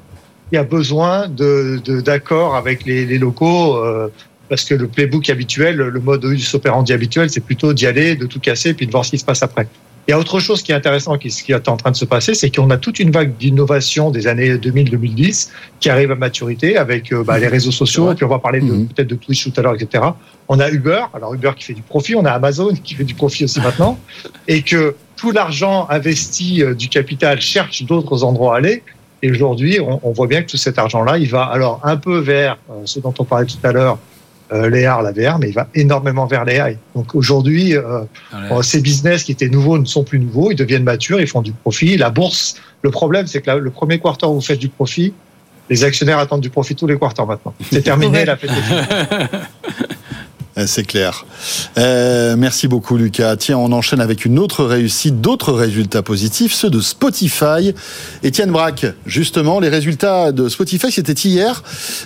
qui a besoin de d'accord avec les, les locaux. Euh, parce que le playbook habituel, le mode operandi habituel, c'est plutôt d'y aller, de tout casser, puis de voir ce qui se passe après. Il y a autre chose qui est intéressant, qui, qui est en train de se passer, c'est qu'on a toute une vague d'innovation des années 2000-2010 qui arrive à maturité avec euh, bah, les réseaux sociaux, puis on va parler mhm. peut-être de Twitch tout à l'heure, etc. On a Uber, alors Uber qui fait du profit, on a Amazon qui fait du profit aussi maintenant, et que tout l'argent investi euh, du capital cherche d'autres endroits à aller. Et aujourd'hui, on, on, voit bien que tout cet argent-là, il va alors un peu vers euh, ce dont on parlait tout à l'heure, euh, l'AR, la VR, mais il va énormément vers l'AI. Donc aujourd'hui, euh, ces business qui étaient nouveaux ne sont plus nouveaux, ils deviennent matures, ils font du profit. La bourse, le problème, c'est que le premier quarter où vous faites du profit, les actionnaires attendent du profit tous les quarters maintenant. C'est terminé la fête c'est clair. Euh, merci beaucoup Lucas. Tiens, on enchaîne avec une autre réussite, d'autres résultats positifs, ceux de Spotify. Étienne Braque, justement, les résultats de Spotify, c'était hier,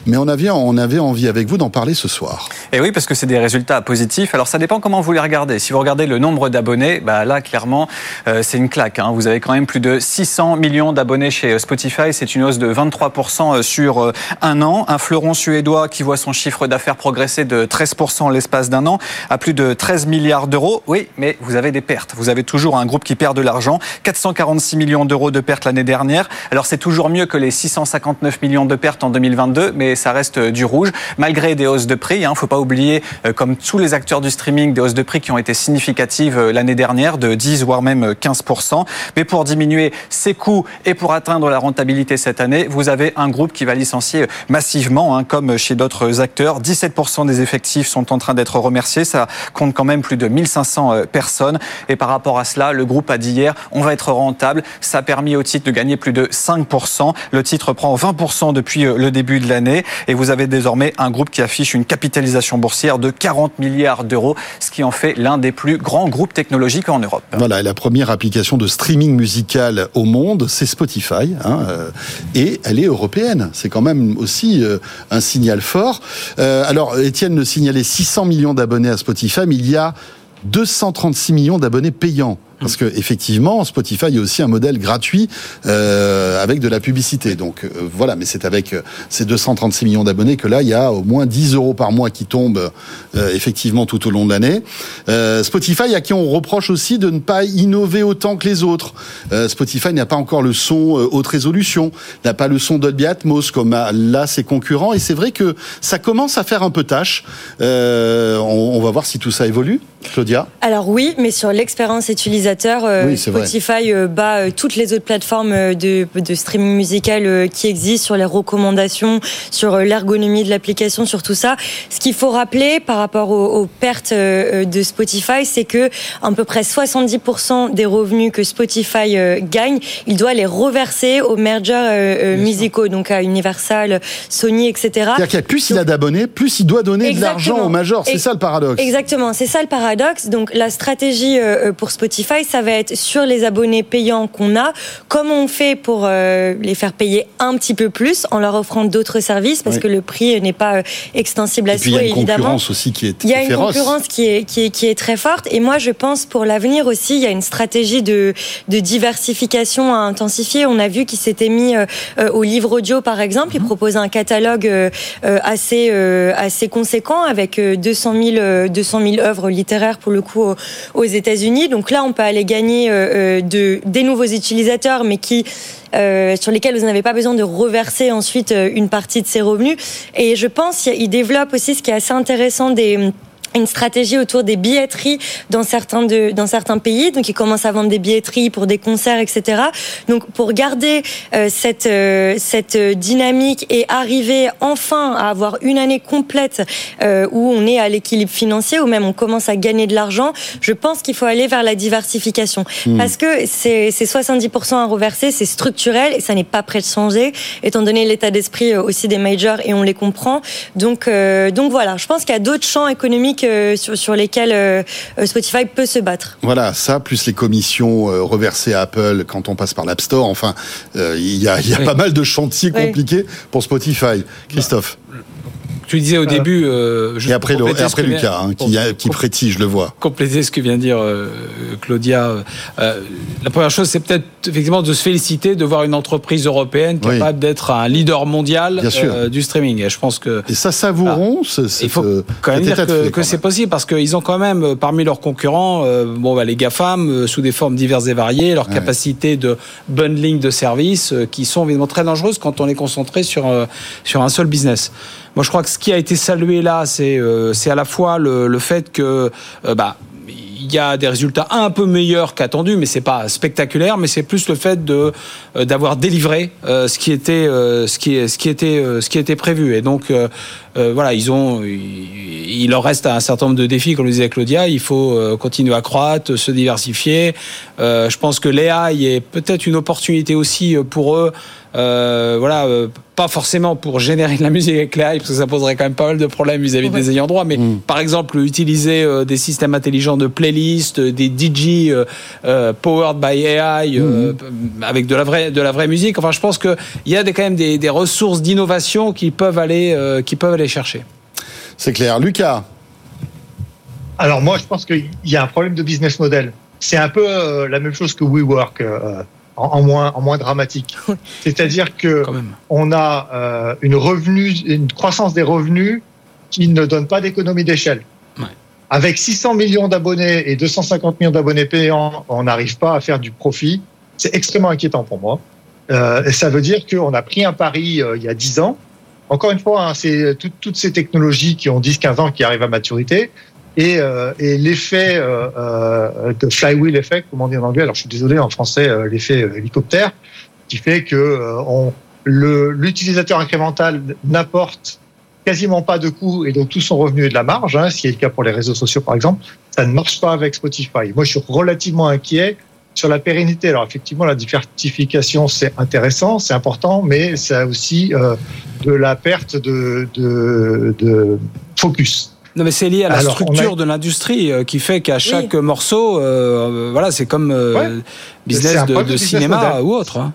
mais on avait, on avait envie avec vous d'en parler ce soir. Et oui, parce que c'est des résultats positifs. Alors ça dépend comment vous les regardez. Si vous regardez le nombre d'abonnés, bah là, clairement, euh, c'est une claque. Hein. Vous avez quand même plus de 600 millions d'abonnés chez Spotify. C'est une hausse de 23% sur un an. Un fleuron suédois qui voit son chiffre d'affaires progresser de 13% l'espace d'un an à plus de 13 milliards d'euros. Oui, mais vous avez des pertes. Vous avez toujours un groupe qui perd de l'argent. 446 millions d'euros de pertes l'année dernière. Alors c'est toujours mieux que les 659 millions de pertes en 2022, mais ça reste euh, du rouge, malgré des hausses de prix. Il hein. ne faut pas oublier, euh, comme tous les acteurs du streaming, des hausses de prix qui ont été significatives euh, l'année dernière, de 10 voire même 15%. Mais pour diminuer ses coûts et pour atteindre la rentabilité cette année, vous avez un groupe qui va licencier massivement, hein, comme chez d'autres acteurs. 17% des effectifs sont en train d'être remerciés. Ça compte quand même plus de 1500 euh, personnes. Et par rapport à cela, le groupe a dit hier, on va être rentable. Ça a permis au titre de gagner plus de 5%. Le titre prend 20% depuis euh, le début de l'année. Et vous avez désormais un groupe qui affiche une capitalisation boursière de 40 milliards d'euros, ce qui en fait l'un des plus grands groupes technologiques en Europe. Voilà, la première application de streaming musical au monde, c'est Spotify. Hein, euh, et elle est européenne. C'est quand même aussi un signal fort. alors, Étienne le signalait 600 millions d'abonnés à Spotify, mais il y a 236 millions d'abonnés payants. Parce que effectivement, Spotify est aussi un modèle gratuit euh, avec de la publicité. Donc euh, voilà, mais c'est avec euh, ces 236 millions d'abonnés que là, il y a au moins 10 euros par mois qui tombent euh, effectivement tout au long de l'année. Euh, Spotify, à qui on reproche aussi de ne pas innover autant que les autres. Spotify n'a pas encore le son haute résolution, n'a pas le son Dolby Atmos comme là ses concurrents. Et c'est vrai que ça commence à faire un peu tâche. On, on va voir si tout ça évolue. Claudia? Alors oui, mais sur l'expérience utilisateur euh, Spotify euh, bat euh, toutes les autres plateformes de, streaming musical qui existent sur les recommandations, sur l'ergonomie de l'application, sur tout ça. Ce qu'il faut rappeler par rapport aux, pertes de Spotify, c'est que à peu près 70% des revenus que Spotify gagne, il doit les reverser aux mergers musicaux, donc à Universal, Sony, etc. C'est-à-dire qu'il y a plus il a d'abonnés, plus il doit donner de l'argent aux majors. C'est ça le paradoxe. Exactement, c'est ça le paradoxe. Donc la stratégie pour Spotify, Ça va être sur les abonnés payants qu'on a, comment on fait pour les faire payer un petit peu plus en leur offrant d'autres services, parce que le prix n'est pas extensible à souhait, évidemment. Il y a une concurrence aussi qui est Il y a une concurrence qui est, qui est, qui est très forte. Et moi, je pense pour l'avenir aussi, il y a une stratégie de, de diversification à intensifier. On a vu qu'il s'était mis au livre audio, par exemple. Il mhm. propose un catalogue assez, assez conséquent avec 200 000, 200 000 œuvres littéraires pour le coup aux États-Unis. Donc là, on peut aller gagner de, des nouveaux utilisateurs, mais qui euh, sur lesquels vous n'avez pas besoin de reverser ensuite une partie de ces revenus. Et je pense qu'il développe aussi ce qui est assez intéressant des une stratégie autour des billetteries dans certains de dans certains pays. Donc ils commencent à vendre des billetteries pour des concerts etc donc pour garder euh, cette euh, cette dynamique et arriver enfin à avoir une année complète euh, où on est à l'équilibre financier ou même on commence à gagner de l'argent je pense qu'il faut aller vers la diversification. Hmm. parce que c'est c'est 70% à reverser c'est structurel et ça n'est pas prêt de changer. Étant donné l'état d'esprit aussi des majors et on les comprend. Donc donc voilà je pense qu'il y a d'autres champs économiques sur, lesquels euh, Spotify peut se battre. Voilà, ça, plus les commissions euh, reversées à Apple quand on passe par l'App Store. Enfin, euh, il y a, pas mal de chantiers compliqués pour Spotify. Christophe tu disais au début. Euh, et après, après Lucas, hein, qui, qui prétise, je le vois. Compléter ce que vient de dire euh, Claudia. Euh, la première chose, c'est peut-être effectivement de se féliciter de voir une entreprise européenne capable d'être un leader mondial du streaming. Et je pense que. Et ça savourons. il faut quand même dire que, c'est possible parce qu'ils ont quand même parmi leurs concurrents, bon, bah, les GAFAM sous des formes diverses et variées, leur capacité de bundling de services qui sont évidemment très dangereuses quand on est concentré sur sur un seul business. Moi, je crois que ce qui a été salué là, c'est euh, à la fois le, le fait que euh, bah, il y a des résultats un peu meilleurs qu'attendus, mais c'est pas spectaculaire. Mais c'est plus le fait de euh, d'avoir délivré euh, ce qui était euh, ce qui ce qui était ce qui était prévu. Et donc voilà, ils ont il leur reste un certain nombre de défis, comme le disait Claudia. Il faut continuer à croître, se diversifier. je pense que l'AI est peut-être une opportunité aussi pour eux. voilà, pas forcément pour générer de la musique avec l'AI, parce que ça poserait quand même pas mal de problèmes vis-à-vis des ayants droit, mais mm. par exemple utiliser des systèmes intelligents de playlist, des DJ powered by AI, mm. avec de la vraie de la vraie musique. Enfin, je pense qu'il y a des, quand même des, ressources d'innovation qui peuvent aller euh, qui peuvent aller chercher. C'est clair, Lucas. Alors moi, je pense qu'il y a un problème de business model. C'est un peu euh, la même chose que WeWork. Euh, en, moins en moins dramatique. C'est-à-dire que on a une revenu, une croissance des revenus qui ne donne pas d'économie d'échelle. Avec 600 millions d'abonnés et 250 millions d'abonnés payants, on n'arrive pas à faire du profit. C'est extrêmement inquiétant pour moi. Euh, ça veut dire qu'on a pris un pari euh, il y a 10 ans. Encore une fois, hein, c'est toutes ces technologies qui ont 10-15 ans qui arrivent à maturité. Et, euh, et l'effet euh, euh, de flywheel effect, comme on dit en anglais, alors je suis désolé en français, euh, l'effet hélicoptère, qui fait que on, l'utilisateur incrémental n'apporte quasiment pas de coûts et donc tout son revenu est de la marge, hein, ce qui est le cas pour les réseaux sociaux par exemple, ça ne marche pas avec Spotify. Moi, je suis relativement inquiet sur la pérennité, alors effectivement, la diversification, c'est intéressant, c'est important, mais ça a aussi euh, de la perte de, de, de focus. Non, mais c'est lié à la structure de l'industrie euh, qui fait qu'à chaque morceau, euh, voilà, c'est comme business de, cinéma ou autre. Hein.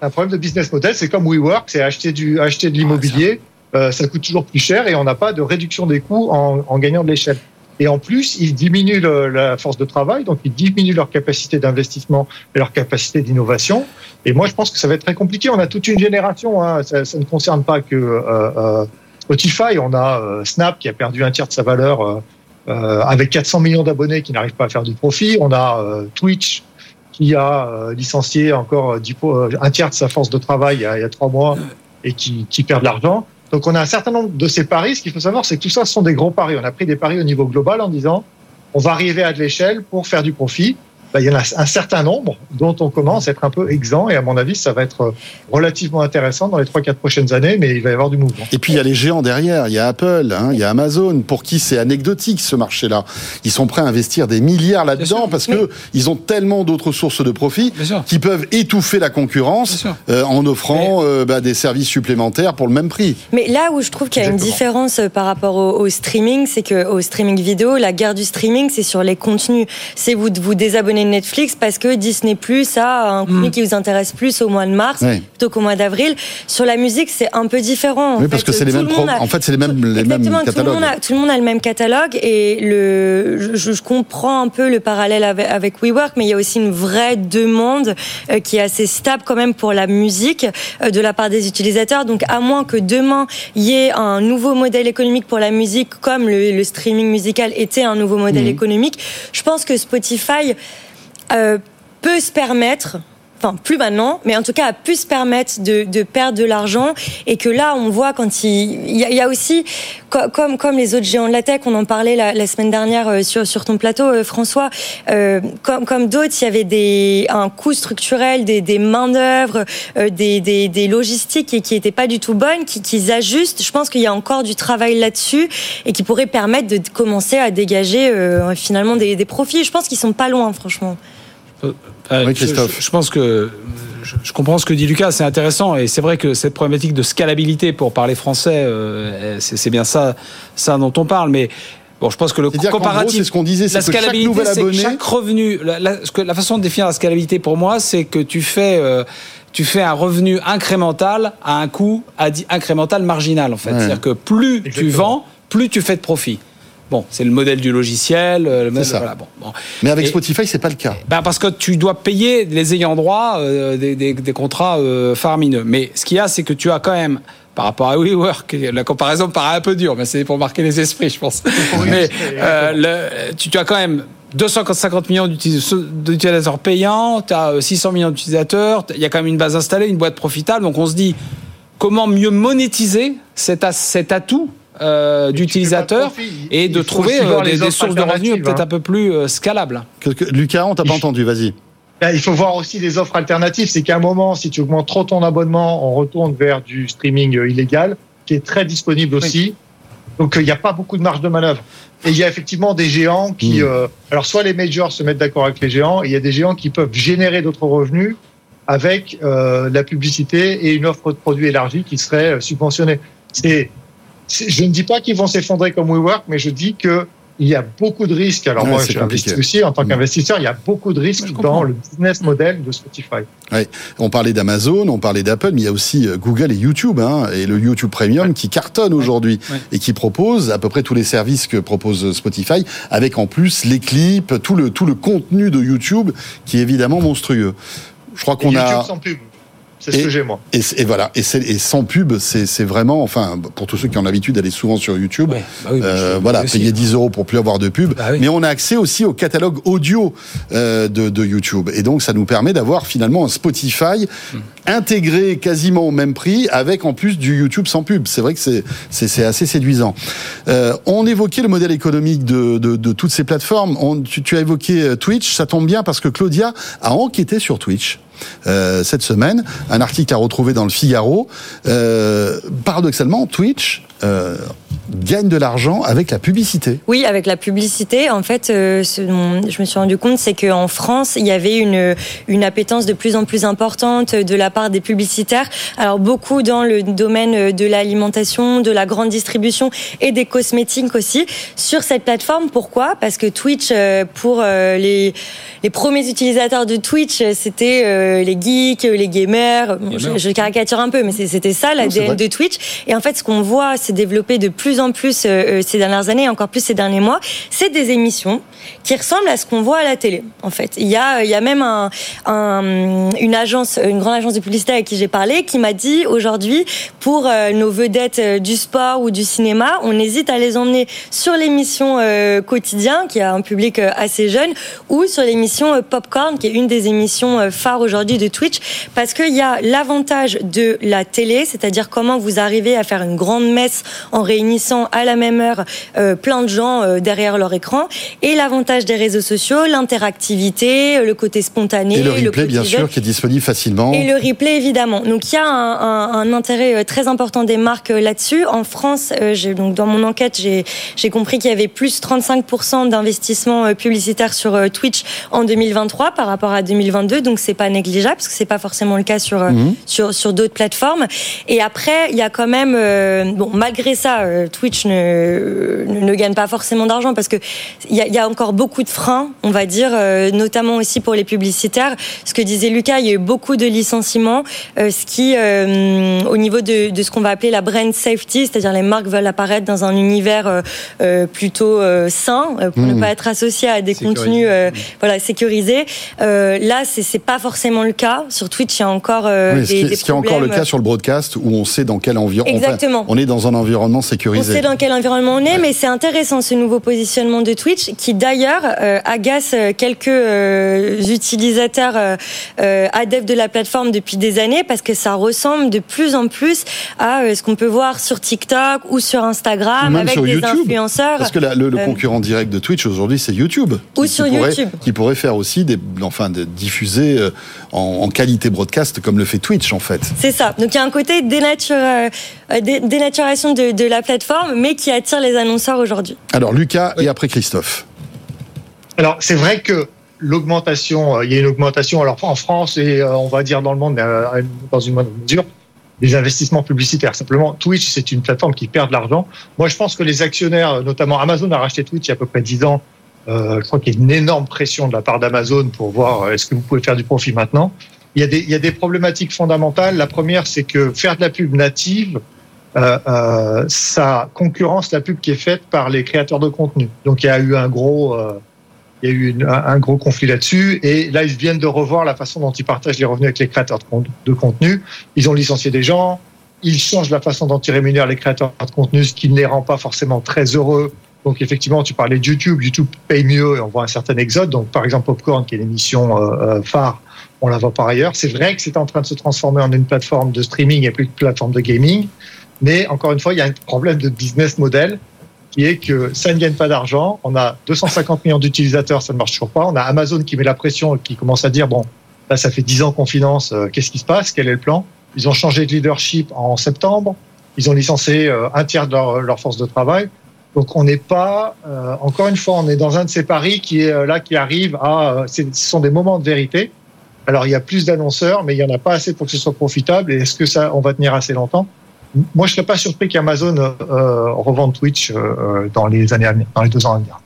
Un problème de business model, c'est comme WeWork, c'est acheter, du, acheter de l'immobilier, ça coûte toujours plus cher et on n'a pas de réduction des coûts en, gagnant de l'échelle. Et en plus, ils diminuent la force de travail, donc ils diminuent leur capacité d'investissement et leur capacité d'innovation. Et moi, je pense que ça va être très compliqué. On a toute une génération, hein, ça, ne concerne pas que euh, euh Spotify. On a euh, Snap qui a perdu un tiers de sa valeur euh, euh avec 400 millions d'abonnés qui n'arrivent pas à faire du profit. On a Twitch qui a licencié encore un tiers de sa force de travail il y a, trois mois et qui perd de l'argent. Donc on a un certain nombre de ces paris. Ce qu'il faut savoir, c'est que tout ça, ce sont des gros paris. On a pris des paris au niveau global en disant, on va arriver à de l'échelle pour faire du profit. Bah, il y en a un certain nombre dont on commence à être un peu exempt et à mon avis ça va être relativement intéressant dans les 3-4 prochaines années mais il va y avoir du mouvement. Et puis il y a les géants derrière, il y a Apple, hein, il y a Amazon pour qui c'est anecdotique ce marché-là? Ils sont prêts à investir des milliards là-dedans parce que ils ont tellement d'autres sources de profit qui peuvent étouffer la concurrence euh, en offrant euh, bah, des services supplémentaires pour le même prix. Mais là où je trouve qu'il y a une différence euh, par rapport au, streaming, c'est que au streaming vidéo, la guerre du streaming c'est sur les contenus. C'est vous vous désabonner Netflix parce que Disney Plus a un contenu mm. qui vous intéresse plus au mois de mars plutôt qu'au mois d'avril. Sur la musique, c'est un peu différent. oui, parce que c'est les mêmes. En fait, c'est les mêmes, les mêmes catalogues. Tout le, monde a, tout le monde a le même catalogue et le, je, je comprends un peu le parallèle avec, avec, WeWork, mais il y a aussi une vraie demande euh, qui est assez stable quand même pour la musique euh, de la part des utilisateurs. Donc, à moins que demain il y ait un nouveau modèle économique pour la musique, comme le, le streaming musical était un nouveau modèle mhm. économique, je pense que Spotify euh, peut se permettre enfin plus maintenant, mais en tout cas a pu se permettre de, perdre de l'argent et que là on voit quand il, y, a, aussi comme comme les autres géants de la tech, on en parlait la, semaine dernière euh, sur ton plateau, euh, François, comme d'autres, il y avait des un coût structurel, des, des main d'œuvre, des, des, des logistiques qui qui étaient pas du tout bonnes, qui qu'ils ajustent. Je pense qu'il y a encore du travail là-dessus et qui pourrait permettre de commencer à dégager finalement des, des profits. Je pense qu'ils sont pas loin, franchement. Euh, je, pense que je, comprends ce que dit Lucas, c'est intéressant et c'est vrai que cette problématique de scalabilité pour parler français, euh, c'est bien ça, ça dont on parle, mais. Bon, je pense que le comparatif, c'est ce qu'on disait, la scalabilité, c'est chaque revenu. La, la, façon de définir la scalabilité pour moi, c'est que tu fais, euh, tu fais un revenu incrémental à un coût incrémental marginal en fait. C'est-à-dire que plus tu vends, plus tu fais de profit. Bon, c'est le modèle du logiciel. Euh, le ça. bon, Mais avec Spotify, c'est pas le cas. Ben parce que tu dois payer les ayants droit euh, des, des, des, contrats euh, faramineux. Mais ce qu'il y a, c'est que tu as quand même par rapport à WeWork, la comparaison paraît un peu dure, mais c'est pour marquer les esprits, je pense. mais euh, le, tu, tu, as quand même 250 millions d'utilisateurs payants, tu as 600 millions d'utilisateurs, il y a quand même une base installée, une boîte profitable, donc on se dit comment mieux monétiser cet, cet atout euh, d'utilisateurs et de trouver euh, des, sources de revenus peut-être hein. un peu plus euh, scalables. Lucas, on t'a pas entendu, vas-y. Ben, il faut voir aussi des offres alternatives. C'est qu'à un moment, si tu augmentes trop ton abonnement, on retourne vers du streaming illégal, qui est très disponible aussi. Donc, il n'y a pas beaucoup de marge de manœuvre. Et il y a effectivement des géants qui, hmm. alors soit les majors se mettent d'accord avec les géants, et il y a des géants qui peuvent générer d'autres revenus avec la publicité et une offre de produits élargie qui serait subventionnée. C'est je ne dis pas qu'ils vont s'effondrer comme WeWork, mais je dis que il y a beaucoup de risques. Alors moi, j'investis aussi en tant mm. qu'investisseur. Il y a beaucoup de risques dans le business model de Spotify. Ouais. On parlait d'Amazon, on parlait d'Apple, mais il y a aussi euh, Google et YouTube, hein, et le YouTube Premium qui cartonne aujourd'hui et qui propose à peu près tous les services que propose Spotify, avec en plus les clips, tout le tout le contenu de YouTube qui est évidemment monstrueux. Je crois qu'on a. Sans pub. C'est ce que j'ai moi. Et, voilà, et, et, sans pub, c'est vraiment, enfin, pour tous ceux qui ont l'habitude d'aller souvent sur YouTube, bah euh, voilà, payer 10 euros pour plus avoir de pub. Bah mais on a accès aussi au catalogue audio euh, de, de, YouTube, et donc ça nous permet d'avoir finalement un Spotify hmm. intégré quasiment au même prix, avec en plus du YouTube sans pub. C'est vrai que c'est assez séduisant. Euh, on évoquait le modèle économique de, de, de toutes ces plateformes. On, tu, tu as évoqué Twitch, ça tombe bien parce que Claudia a enquêté sur Twitch. Euh, cette semaine. Un article à retrouver dans le Figaro. Euh, paradoxalement, Twitch euh, gagne de l'argent avec la publicité. Oui, avec la publicité. En fait, euh, ce dont je me suis rendu compte, c'est qu'en France, il y avait une, une appétence de plus en plus importante de la part des publicitaires. Alors, beaucoup dans le domaine de l'alimentation, de la grande distribution et des cosmétiques aussi sur cette plateforme. Pourquoi? Parce que Twitch, euh, pour les, les premiers utilisateurs de Twitch, c'était les geeks, les gamers. je, je, caricature un peu, mais c'était ça l'ADN de Twitch. Et en fait, ce qu'on voit, c'est développé de plus en plus euh, euh, ces dernières années, encore plus ces derniers mois, c'est des émissions qui ressemblent à ce qu'on voit à la télé. En fait, il y a, il y a même un, une agence, une grande agence de publicité avec qui j'ai parlé, qui m'a dit aujourd'hui, pour euh, nos vedettes du sport ou du cinéma, on hésite à les emmener sur l'émission quotidien, qui a un public assez jeune, ou sur l'émission Popcorn, qui est une des émissions phares aujourd'hui de Twitch, parce qu'il y a l'avantage de la télé, c'est-à-dire comment vous arrivez à faire une grande messe en réunissant à la même heure euh, plein de gens euh, derrière leur écran. Et l'avantage des réseaux sociaux, l'interactivité, le côté spontané. Et le replay, bien sûr, qui est disponible facilement. Et le replay, évidemment. Donc il y a un, un, un intérêt euh, très important des marques là-dessus. En France, donc dans mon enquête, j'ai compris qu'il y avait plus 35% d'investissement publicitaire sur Twitch en 2023 par rapport à 2022. Donc c'est pas négligeable parce que c'est pas forcément le cas sur mhm. sur sur d'autres plateformes. Et après, il y a quand même bon malgré ça, Twitch ne, ne gagne pas forcément d'argent parce que il y a, y a, encore beaucoup de freins, on va dire, notamment aussi pour les publicitaires. Ce que disait Lucas, il y a eu beaucoup de licenciements, ce qui au niveau de, de ce qu'on va appeler la brand safety, c'est-à-dire les marques veulent apparaître dans un univers plutôt sain pour ne mhm. pas être associé à des contenus voilà sécurisés. là, c'est pas forcément le cas. Sur Twitch, il y a encore des, ce qui, des ce qui est encore le cas sur le broadcast où on sait dans quel environnement. Exactement. on est dans un environnement sécurisé. On sait dans quel environnement on est, mais c'est intéressant ce nouveau positionnement de Twitch qui d'ailleurs euh, agace euh, quelques euh, utilisateurs adeptes de la plateforme depuis des années parce que ça ressemble de plus en plus à ce qu'on peut voir sur TikTok ou sur Instagram avec des influenceurs. Parce que le, concurrent direct de Twitch aujourd'hui c'est YouTube. Ou qui, sur YouTube. qui pourrait faire aussi des, enfin, de diffuser en, qualité broadcast comme le fait Twitch en fait. C'est ça. Donc il y a un côté dénature, dénaturation de, de la plateforme, mais qui attire les annonceurs aujourd'hui. Alors Lucas et après Christophe. Alors c'est vrai que l'augmentation, euh, il y a une augmentation alors en France et euh, on va dire dans le monde euh, dans une moindre mesure des investissements publicitaires. Simplement, Twitch, c'est une plateforme qui perd de l'argent. Moi, je pense que les actionnaires, notamment Amazon a racheté Twitch il y a à peu près 10 ans. je crois qu'il y a une énorme pression de la part d'Amazon pour voir est-ce que vous pouvez faire du profit maintenant. Il y, a des, il y a des problématiques fondamentales. La première, c'est que faire de la pub native, euh, euh, concurrence la pub qui est faite par les créateurs de contenu. Donc il y a eu un gros, euh, il y a eu un, gros conflit là-dessus. Et là, ils viennent de revoir la façon dont ils partagent les revenus avec les créateurs de, contenu. Ils ont licencié des gens. Ils changent la façon dont ils rémunèrent les créateurs de contenu, ce qui ne les rend pas forcément très heureux. Donc effectivement, tu parlais de YouTube. YouTube paye mieux et on voit un certain exode. Donc par exemple, Popcorn, qui est l'émission euh, phare, on la voit par ailleurs. C'est vrai que c'est en train de se transformer en une plateforme de streaming et plus une plateforme de gaming. Mais encore une fois, il y a un problème de business model qui est que ça ne gagne pas d'argent. On a 250 millions d'utilisateurs, ça ne marche toujours pas. On a Amazon qui met la pression et qui commence à dire, bon, là, ça fait 10 ans qu'on finance, euh, qu'est-ce qui se passe? Quel est le plan? Ils ont changé de leadership en septembre. Ils ont licencié euh, un tiers de leur, force de travail. Donc on n'est pas, euh, encore une fois, on est dans un de ces paris qui est là, qui arrive à, ce sont des moments de vérité. Alors il y a plus d'annonceurs, mais il y en a pas assez pour que ce soit profitable. Et est-ce que ça, on va tenir assez longtemps? Moi, je ne serais pas surpris qu'Amazon euh, revende Twitch euh, dans les années à venir, dans les deux ans à venir.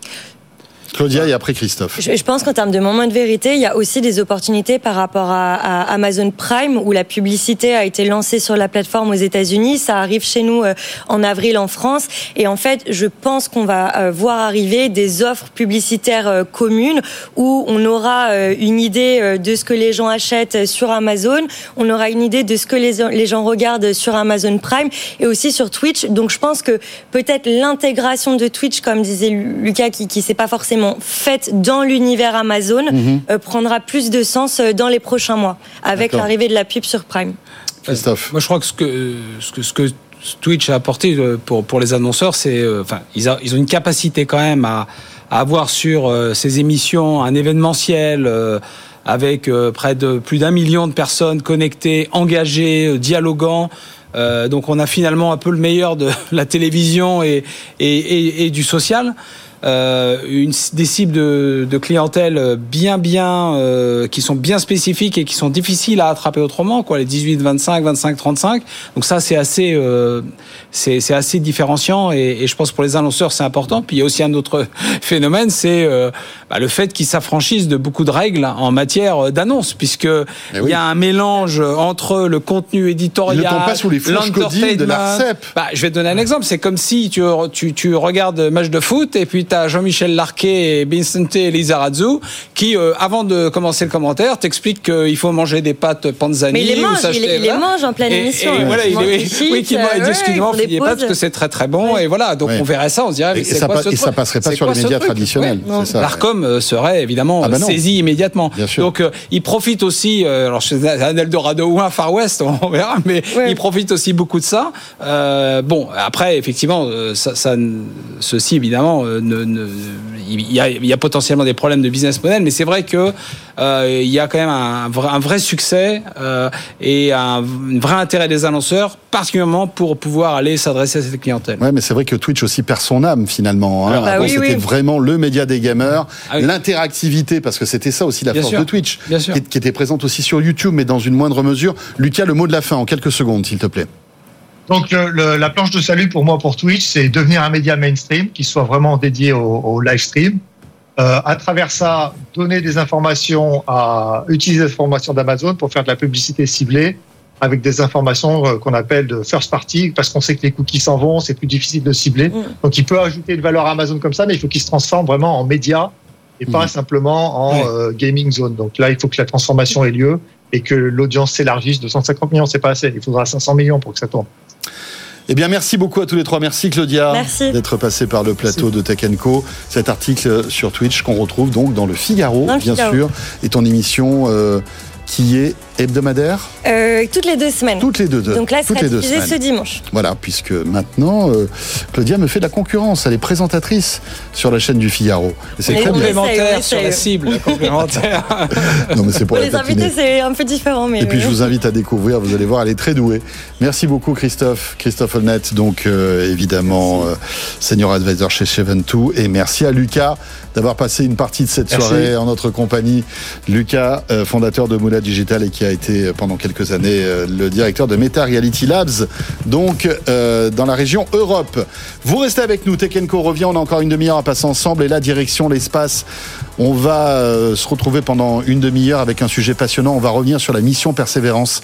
Claudia et après Christophe. Je, pense qu'en termes de moment de vérité, il y a aussi des opportunités par rapport à, Amazon Prime où la publicité a été lancée sur la plateforme aux États-Unis. Ça arrive chez nous euh, en avril en France. Et en fait, je pense qu'on va euh, voir arriver des offres publicitaires euh, communes où on aura une idée de ce que les gens achètent sur Amazon. On aura une idée de ce que les, gens regardent sur Amazon Prime et aussi sur Twitch. Donc je pense que peut-être l'intégration de Twitch, comme disait Lucas, qui ne sait pas forcément faite dans l'univers Amazon mhm. euh, prendra plus de sens euh, dans les prochains mois avec l'arrivée de la pub sur Prime. Christophe. Moi, je crois que ce que, ce que, ce que Twitch a apporté euh, pour, pour les annonceurs, c'est, enfin, ils, ils, ont une capacité quand même à, à avoir sur ces émissions un événementiel avec près de plus d'un million de personnes connectées, engagées, dialoguant. donc on a finalement un peu le meilleur de la télévision et, et, et du social euh, une, des cibles de, de, clientèle bien bien euh, qui sont bien spécifiques et qui sont difficiles à attraper autrement quoi les 18 25 25 35 donc ça c'est assez euh, c'est assez différenciant et, et, je pense pour les annonceurs c'est important. Puis il y a aussi un autre phénomène c'est euh, bah, le fait qu'ils s'affranchissent de beaucoup de règles en matière d'annonce puisque eh il y a un mélange entre le contenu éditorial ne pas sous les de l'ARCEP bah, je vais te donner un exemple. C'est comme si tu, tu, tu regardes match de foot et puis à Jean-Michel Larquet et Vincente Lizarazu qui, euh, avant de commencer le commentaire, t'expliquent qu'il faut manger des pâtes panzani. Mais il les mange, il, les mange en pleine émission. Et, voilà, il, oui, qui dit excusez-moi, des pâtes parce que c'est très très bon. Et voilà, donc on verrait ça, on se dirait, mais c'est quoi ce Et ça passerait pas sur les médias traditionnels. L'Arcom euh, serait évidemment ah bah saisi immédiatement. Donc euh, il profite aussi, alors chez un Eldorado ou un Far West, on verra, mais il profite aussi beaucoup de ça. Bon, après, effectivement, ça, ceci évidemment ne il, y a, il y a potentiellement des problèmes de business model, mais c'est vrai que euh, il y a quand même un, un vrai succès euh, et un, vrai intérêt des annonceurs, particulièrement pour pouvoir aller s'adresser à cette clientèle. Ouais, mais c'est vrai que Twitch aussi perd son âme finalement. Hein. bah c'était vraiment le média des gamers, ah l'interactivité, parce que c'était ça aussi la force de Twitch, qui, qui était présente aussi sur YouTube, mais dans une moindre mesure. Lucas, le mot de la fin en quelques secondes, s'il te plaît. Donc la planche de salut pour moi pour Twitch, c'est devenir un média mainstream qui soit vraiment dédié au, live stream. Euh, à travers ça, donner des informations, à utiliser les informations d'Amazon pour faire de la publicité ciblée avec des informations euh, qu'on appelle de first party, parce qu'on sait que les cookies s'en vont, c'est plus difficile de cibler. Mm. Donc il peut ajouter de valeur à Amazon comme ça, mais il faut qu'il se transforme vraiment en média et pas mm. simplement en euh, gaming zone. Donc là, il faut que la transformation ait lieu et que l'audience s'élargisse. 250 millions, c'est pas assez. Il faudra 500 millions pour que ça tourne. Eh bien, merci beaucoup à tous les trois. Merci Claudia d'être passé par le plateau de Tech Co. Cet article sur Twitch qu'on retrouve donc dans le Figaro, bien sûr, et ton émission euh, qui est hebdomadaire euh, Toutes les deux semaines. Toutes les deux. Donc là, c'est diffusé ce dimanche. Voilà, puisque maintenant, euh, Claudia me fait de la concurrence. Elle est présentatrice sur la chaîne du Figaro. C'est complémentaire sur la cible, complémentaire. non, mais c'est pour, les invités, c'est un peu différent. Mais Et puis, je vous invite à découvrir. Vous allez voir, elle est très douée. Merci beaucoup, Christophe. Christophe Holnet, donc euh, évidemment, senior advisor chez Cheventou. Et merci à Lucas d'avoir passé une partie de cette soirée en notre compagnie. Lucas, fondateur de Digital et qui a été euh, pendant quelques années euh, le directeur de Meta Reality Labs, donc euh, dans la région Europe. Vous restez avec nous, Tech revient, on a encore une demi-heure à passer ensemble et la direction l'espace. On va se retrouver pendant une demi-heure avec un sujet passionnant. On va revenir sur la mission Persévérance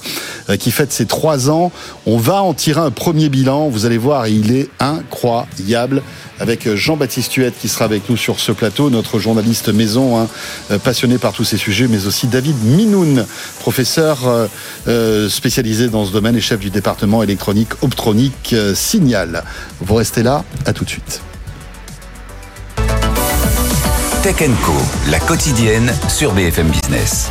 qui fête ses trois ans. On va en tirer un premier bilan. Vous allez voir, il est incroyable avec Jean-Baptiste Huette qui sera avec nous sur ce plateau, notre journaliste maison, hein, euh, passionné par tous ces sujets, mais aussi David Minoun, professeur euh, euh, spécialisé dans ce domaine et chef du département électronique optronique Signal. Vous restez là, à tout de suite. Tech Co, la quotidienne sur BFM Business.